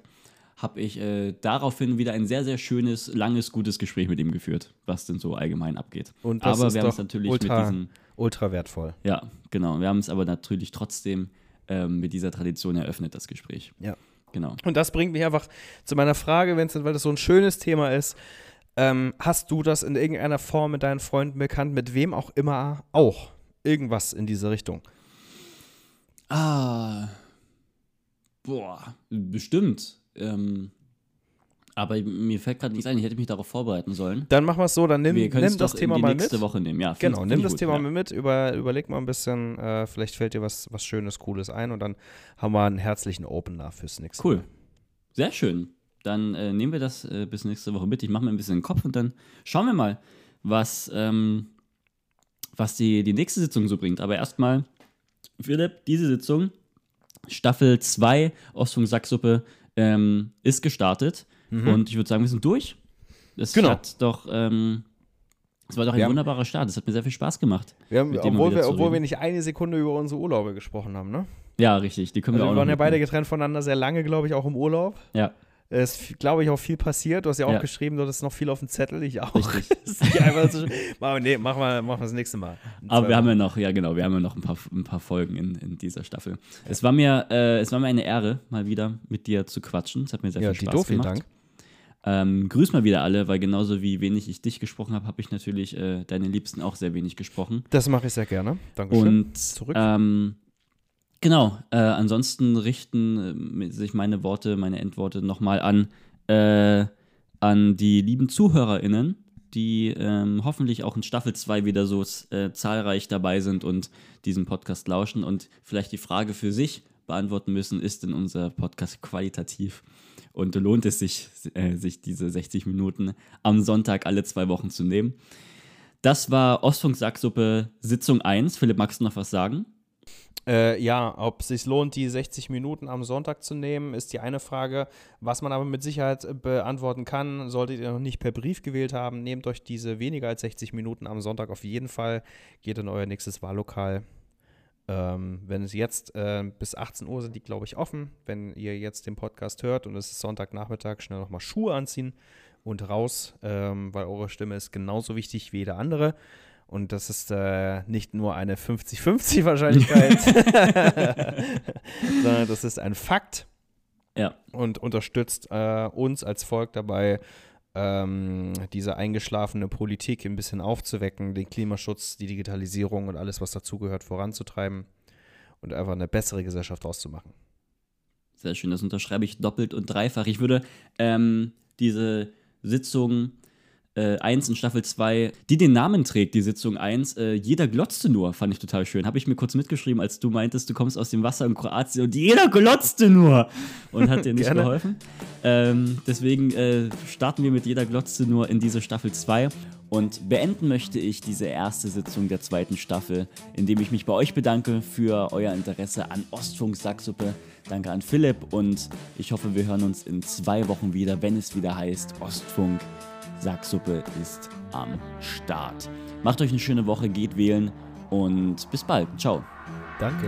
habe ich äh, daraufhin wieder ein sehr, sehr schönes, langes, gutes Gespräch mit ihm geführt, was denn so allgemein abgeht. Und das aber ist wir haben es natürlich ultra- mit diesem, Ultra wertvoll. ja, genau, wir haben es aber natürlich trotzdem ähm, mit dieser Tradition eröffnet, das Gespräch. Ja. Genau. Und das bringt mich einfach zu meiner Frage, Vincent, weil das so ein schönes Thema ist. Ähm, hast du das in irgendeiner Form mit deinen Freunden bekannt, mit wem auch immer auch? Irgendwas in diese Richtung. Ah. Boah, bestimmt. Ähm, Aber mir fällt gerade nichts ein, ich hätte mich darauf vorbereiten sollen. Dann machen wir es so, dann nimm, wir nimm das Thema mal nächste mit. Woche nehmen. Ja, Genau, nimm das gut, Thema ja. mal mit, über, überleg mal ein bisschen, äh, vielleicht fällt dir was, was Schönes, Cooles ein und dann haben wir einen herzlichen Opener fürs nächste Cool. Mal. Sehr schön. Dann äh, nehmen wir das äh, bis nächste Woche mit. Ich mache mir ein bisschen den Kopf und dann schauen wir mal, was, ähm, was die, die nächste Sitzung so bringt. Aber erstmal, Philipp, diese Sitzung, Staffel 2 Ostfunk Sacksuppe, ähm, ist gestartet. Und ich würde sagen, wir sind durch. Mhm. Genau. hat doch, ähm, es war doch ein Wir haben- wunderbarer Start. Es hat mir sehr viel Spaß gemacht. Wir haben, obwohl, wir, obwohl wir nicht eine Sekunde über unsere Urlaube gesprochen haben, ne? Ja, richtig. Die können Also wir auch wir waren ja beide getrennt voneinander, sehr lange, glaube ich, auch im Urlaub. Ja, Es ist, glaube ich, auch viel passiert. Du hast ja auch Ja. geschrieben, du hattest noch viel auf dem Zettel. Ich auch. richtig. [LAUGHS] So, machen nee, machen wir, machen wir das nächste Mal. Aber wir haben ja noch, ja genau, wir haben ja noch ein paar, ein paar Folgen in, in dieser Staffel. Es war mir, äh, es war mir eine Ehre, mal wieder mit dir zu quatschen. Es hat mir sehr ja, viel Spaß Tito, vielen gemacht. Dank. Ähm, grüß mal wieder alle, weil genauso wie wenig ich dich gesprochen habe, habe ich natürlich äh, deine Liebsten auch sehr wenig gesprochen. Das mache ich sehr gerne. Dankeschön. Und Zurück. Ähm, genau, äh, ansonsten richten äh, sich meine Worte, meine Endworte nochmal an, äh, an die lieben ZuhörerInnen, die ähm, hoffentlich auch in Staffel 2 wieder so äh, zahlreich dabei sind und diesen Podcast lauschen und vielleicht die Frage für sich beantworten müssen, ist denn unser Podcast qualitativ? Und lohnt es sich, äh, sich diese 60 Minuten am Sonntag alle zwei Wochen zu nehmen? Das war Ostfunk Sacksuppe Sitzung 1. Philipp, magst du noch was sagen? Äh, ja, ob es sich lohnt, die 60 Minuten am Sonntag zu nehmen, ist die eine Frage. Was man aber mit Sicherheit äh, beantworten kann, solltet ihr noch nicht per Brief gewählt haben, nehmt euch diese weniger als 60 Minuten am Sonntag auf jeden Fall. Geht in euer nächstes Wahllokal. Ähm, wenn es jetzt äh, bis 18 Uhr sind, die glaube ich offen. Wenn ihr jetzt den Podcast hört und es ist Sonntagnachmittag, schnell nochmal Schuhe anziehen und raus, ähm, weil eure Stimme ist genauso wichtig wie jede andere. Und das ist äh, nicht nur eine 50-50 Wahrscheinlichkeit, [LAUGHS] sondern das ist ein Fakt Ja, und unterstützt äh, uns als Volk dabei, ähm, diese eingeschlafene Politik ein bisschen aufzuwecken, den Klimaschutz, die Digitalisierung und alles, was dazugehört, voranzutreiben und einfach eine bessere Gesellschaft auszumachen. sehr schön. Das unterschreibe ich doppelt und dreifach. Ich würde ähm, diese Sitzung äh, 1 in Staffel 2, die den Namen trägt, die Sitzung 1, äh, jeder glotzte nur, fand ich total schön. Habe ich mir kurz mitgeschrieben, als du meintest, du kommst aus dem Wasser in Kroatien und jeder glotzte nur und hat dir nicht geholfen. Ähm, deswegen äh, starten wir mit jeder glotzte nur in diese Staffel 2 und beenden möchte ich diese erste Sitzung der zweiten Staffel, indem ich mich bei euch bedanke für euer Interesse an Ostfunk Sacksuppe. Danke an Philipp und ich hoffe, wir hören uns in zwei Wochen wieder, wenn es wieder heißt Ostfunk Sacksuppe ist am Start. Macht euch eine schöne Woche, geht wählen und bis bald. Ciao. Danke.